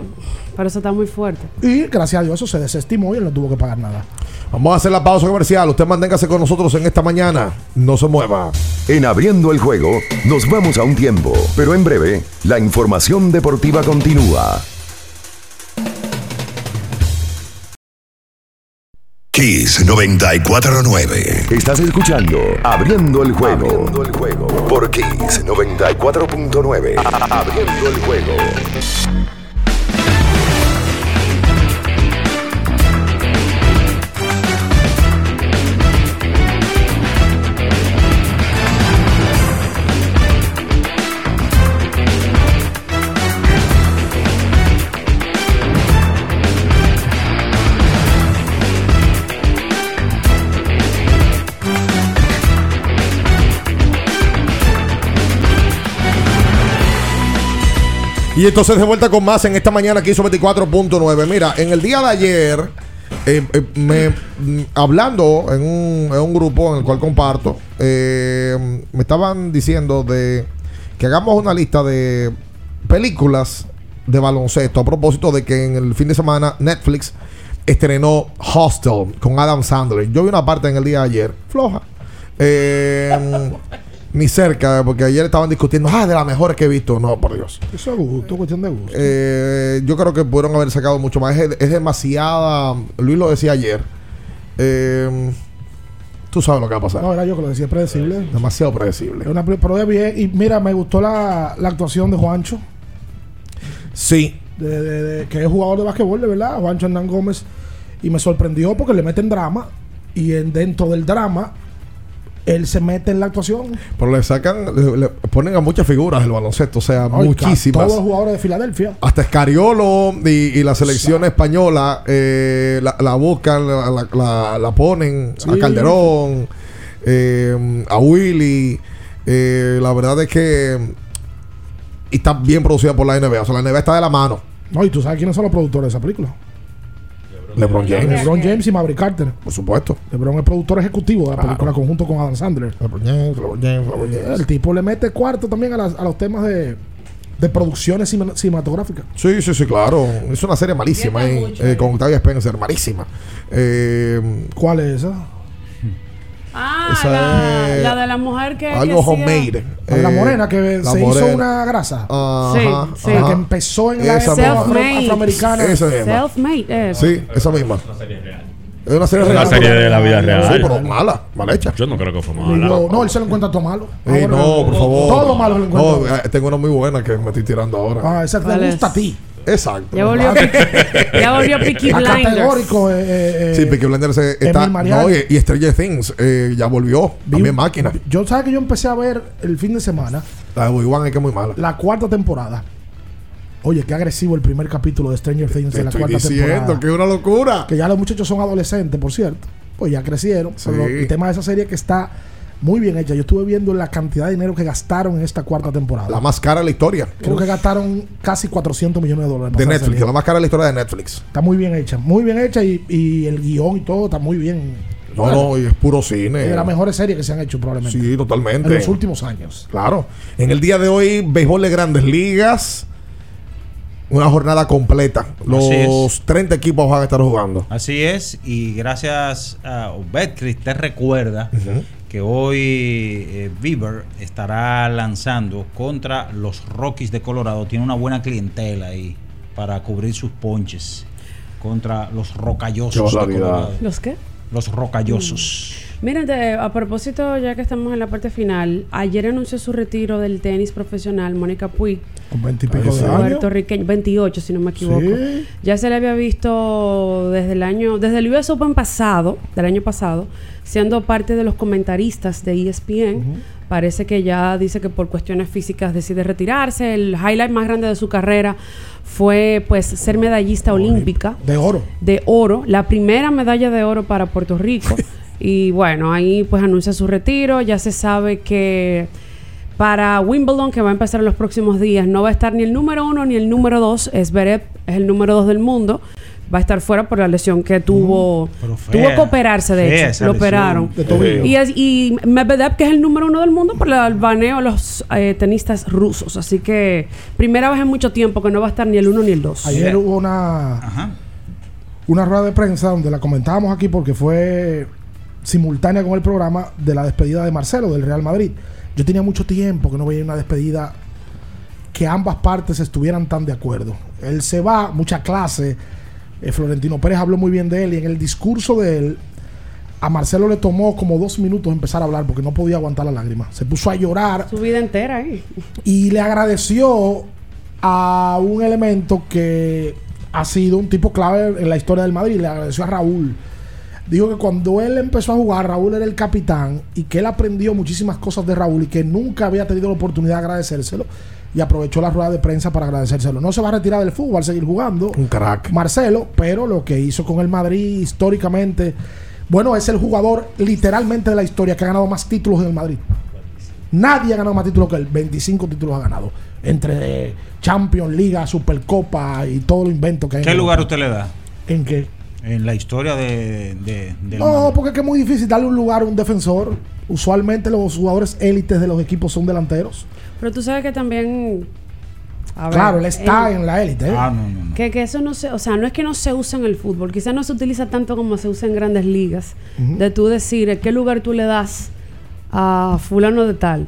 S12: Pero eso está muy fuerte.
S11: Y gracias a Dios eso se desestimó y él no tuvo que pagar nada.
S10: vamos a hacer la pausa comercial usted manténgase con nosotros en esta mañana no se mueva
S9: En abriendo el juego, nos vamos a un tiempo, pero en breve, la información deportiva continúa.
S2: Kiss 949.
S9: Estás escuchando Abriendo el juego. Abriendo el juego por Kiss 94.9. Abriendo el juego.
S10: Y entonces de vuelta con más en esta mañana aquí hizo 24.9. Mira, en el día de ayer, eh, eh, mm, hablando en un, en un grupo en el cual comparto, eh, me estaban diciendo de que hagamos una lista de películas de baloncesto a propósito de que en el fin de semana Netflix estrenó Hostel con Adam Sandler. Yo vi una parte en el día de ayer, floja. Eh, ni cerca, porque ayer estaban discutiendo, ah, de las mejores que he visto. No, por Dios.
S11: Eso es gusto, cuestión de gusto.
S10: Eh, yo creo que pudieron haber sacado mucho más. Es, es demasiada. Luis lo decía ayer. Eh, tú sabes lo que va a pasar.
S11: No, era yo que lo decía, es predecible.
S10: Demasiado predecible.
S11: Una pero bien. Y mira, me gustó la, la actuación de Juancho,
S10: Sí.
S11: de, de- de- que es jugador de básquetbol, de verdad, Juancho Hernán Gómez. Y me sorprendió porque le meten drama. Y en, dentro del drama él se mete en la actuación.
S10: Pero le sacan, le, le ponen a muchas figuras el baloncesto, o sea,
S11: Ay,
S10: muchísimas.
S11: Todos los jugadores de Filadelfia.
S10: Hasta Escariolo y, y la selección española eh, la, la buscan, la, la- la- la ponen
S11: Sí.
S10: a Calderón, eh, a Willy. eh, la verdad es que y está bien producida por la NBA. O sea, la NBA está de la mano.
S11: No, y tú sabes quiénes son los productores de esa película.
S10: LeBron James.
S11: LeBron James y Maverick Carter.
S10: Por supuesto.
S11: LeBron es productor ejecutivo de la
S10: Claro.
S11: película conjunto con Adam Sandler.
S10: LeBron James, LeBron James, LeBron James.
S11: El tipo le mete cuarto también a, las- a los temas de, de producciones cine- cinematográficas.
S10: Sí, sí, sí, claro. Es una serie malísima eh, eh, con Octavia Spencer, malísima. Eh,
S11: ¿Cuál es esa?
S12: Ah,
S10: Esa
S12: la,
S10: es
S12: la de la mujer que.
S10: algo
S12: que
S10: homemade.
S11: La la
S10: Eh,
S11: morena que
S10: la
S11: se
S10: morena.
S11: hizo una grasa.
S10: Ajá,
S12: Sí, sí.
S11: La
S10: ajá.
S11: que empezó en la
S10: Esa
S12: Self-made.
S11: afroamericana.
S10: Esa misma.
S12: Self-made. es.
S10: Sí, esa misma. Es una serie
S13: Es una
S10: real.
S13: serie de la vida real.
S10: Sí, pero mala, mal hecha.
S13: Yo no creo que fue mala.
S11: yo- no, él se lo encuentra todo malo.
S10: Ey, no, por favor.
S11: Todo malo se lo
S10: No,
S11: encuentra.
S10: eh, tengo una muy buena que me estoy tirando ahora.
S11: Ah, esa te
S12: ¿Cuál
S11: gusta
S12: es?
S11: a ti.
S10: Exacto.
S12: Ya volvió, ya volvió Peaky Blinders.
S11: categórico. eh, eh,
S10: Sí, Peaky Blinders eh, está. No, y, y Stranger Things eh, ya volvió.
S11: vi
S10: También máquina.
S11: Yo sabes que yo empecé a ver el fin de semana
S10: La de Obi-Wan es que es muy mala.
S11: la cuarta temporada. Oye, qué agresivo el primer capítulo de Stranger Things
S10: Te
S11: en la
S10: estoy
S11: cuarta
S10: diciendo
S11: temporada.
S10: que es una locura.
S11: Que ya los muchachos son adolescentes, por cierto. Pues ya crecieron.
S10: Sí.
S11: Pero el tema de esa serie que está muy bien hecha. Yo estuve viendo la cantidad de dinero que gastaron en esta cuarta temporada.
S10: La más cara de la historia.
S11: Creo que gastaron casi 400 millones de dólares.
S10: De Netflix, la más cara de la historia de Netflix.
S11: Está muy bien hecha. Muy bien hecha y, y el guion y todo está muy bien.
S10: No,
S11: Bueno,
S10: no, y es puro cine.
S11: Es de las mejores series que se han hecho probablemente.
S10: Sí, totalmente.
S11: En los últimos años.
S10: Claro. En el día de hoy, béisbol de grandes ligas. Una jornada completa. Los 30 equipos van a estar jugando.
S1: Así es, y gracias a Betcris te recuerda que hoy eh, Bieber estará lanzando contra los Rockies de Colorado. Tiene una buena clientela ahí para cubrir sus ponches contra los rocallosos de. Colorado.
S12: ¿Los qué?
S1: Los rocallosos.
S12: Miren, de- a propósito, ya que estamos en la parte final, ayer anunció su retiro del tenis profesional Mónica Puig,
S11: Con 20 y pico de años.
S12: puertorriqueña, 28 si no me equivoco.
S11: Sí.
S12: Ya se le había visto desde el año, desde el US Open pasado, del año pasado, siendo parte de los comentaristas de ESPN. Parece que ya dice que por cuestiones físicas decide retirarse. El highlight más grande de su carrera fue pues ser medallista olímpica
S11: De oro.
S12: de oro, la primera medalla de oro para Puerto Rico. y bueno, ahí pues anuncia su retiro. Ya se sabe que para Wimbledon, que va a empezar en los próximos días, no va a estar ni el número uno ni el número dos. Zverev es el número dos del mundo. Va a estar fuera por la lesión que tuvo.
S1: pero
S12: tuvo que operarse, de hecho. Lo operaron.
S11: De.
S12: Y, es- y Medvedev, que es el número uno del mundo, por el baneo a los eh, tenistas rusos. Así que primera vez en mucho tiempo que no va a estar ni el uno ni el dos.
S11: Ayer hubo una,
S1: Ajá.
S11: una rueda de prensa donde la comentábamos aquí porque fue simultánea con el programa de la despedida de Marcelo del Real Madrid. Yo tenía mucho tiempo que no veía una despedida que ambas partes estuvieran tan de acuerdo. Él se va, mucha clase. eh, Florentino Pérez habló muy bien de él y en el discurso de él a Marcelo le tomó como dos minutos empezar a hablar porque no podía aguantar la lágrima. Se puso a llorar
S12: Su vida entera ahí.
S11: y le agradeció a un elemento que ha sido un tipo clave en la historia del Madrid. Le agradeció a Raúl. Dijo que cuando él empezó a jugar, Raúl era el capitán y que él aprendió muchísimas cosas de Raúl y que nunca había tenido la oportunidad de agradecérselo. Y aprovechó la rueda de prensa para agradecérselo. No se va a retirar del fútbol, va a seguir jugando.
S10: Un crack.
S11: Marcelo, pero lo que hizo con el Madrid históricamente, bueno, es el jugador literalmente de la historia que ha ganado más títulos en el Madrid. Nadie ha ganado más títulos que él. 25 títulos ha ganado. Entre Champions, Liga, Supercopa y todo lo invento que hay.
S1: ¿Qué
S11: en
S1: lugar
S11: Europa.
S1: usted le da
S11: ¿En qué?
S1: En la historia de, de- del
S11: No, porque es que es muy difícil darle un lugar a un defensor. Usualmente los jugadores élites de los equipos son delanteros.
S12: Pero tú sabes que también. a ver,
S11: claro, él está en la élite. ¿eh?
S1: Ah, no, no, no.
S12: Que, que eso no se, o sea, no es que no se usa en el fútbol, quizás no se utiliza tanto como se usa en grandes ligas, de tú decir en qué lugar tú le das a fulano de tal.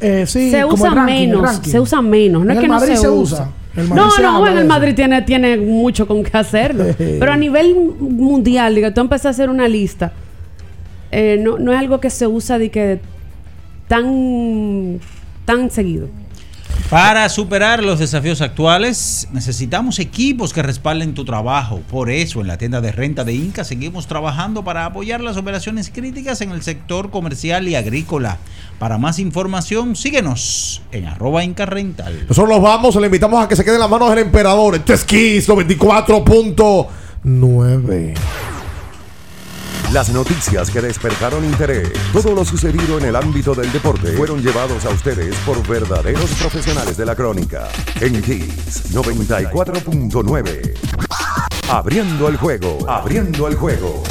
S11: Eh, sí,
S12: se
S11: como
S12: usa
S11: el ranking, el
S12: menos, se usa menos, no
S11: En
S12: es
S11: el
S12: que
S11: Madrid
S12: no se,
S11: se
S12: usa.
S11: usa. El
S12: No, no,
S11: de
S12: el. Madrid tiene, tiene mucho con qué hacerlo. Pero a nivel mundial, diga, tú empiezas a hacer una lista, eh, no, no es algo que se usa de que tan, tan seguido.
S1: Para superar los desafíos actuales, necesitamos equipos que respalden tu trabajo. Por eso, en la tienda de renta de Inca seguimos trabajando para apoyar las operaciones críticas en el sector comercial y agrícola. Para más información, síguenos en arroba Inca Rental.
S10: Nosotros nos vamos, le invitamos a que se quede en las manos del emperador. Este es Kiss 94.9.
S9: Las noticias que despertaron interés, todo lo sucedido en el ámbito del deporte, fueron llevados a ustedes por verdaderos profesionales de la crónica. En Kiss 94.9. Abriendo el juego, abriendo el juego.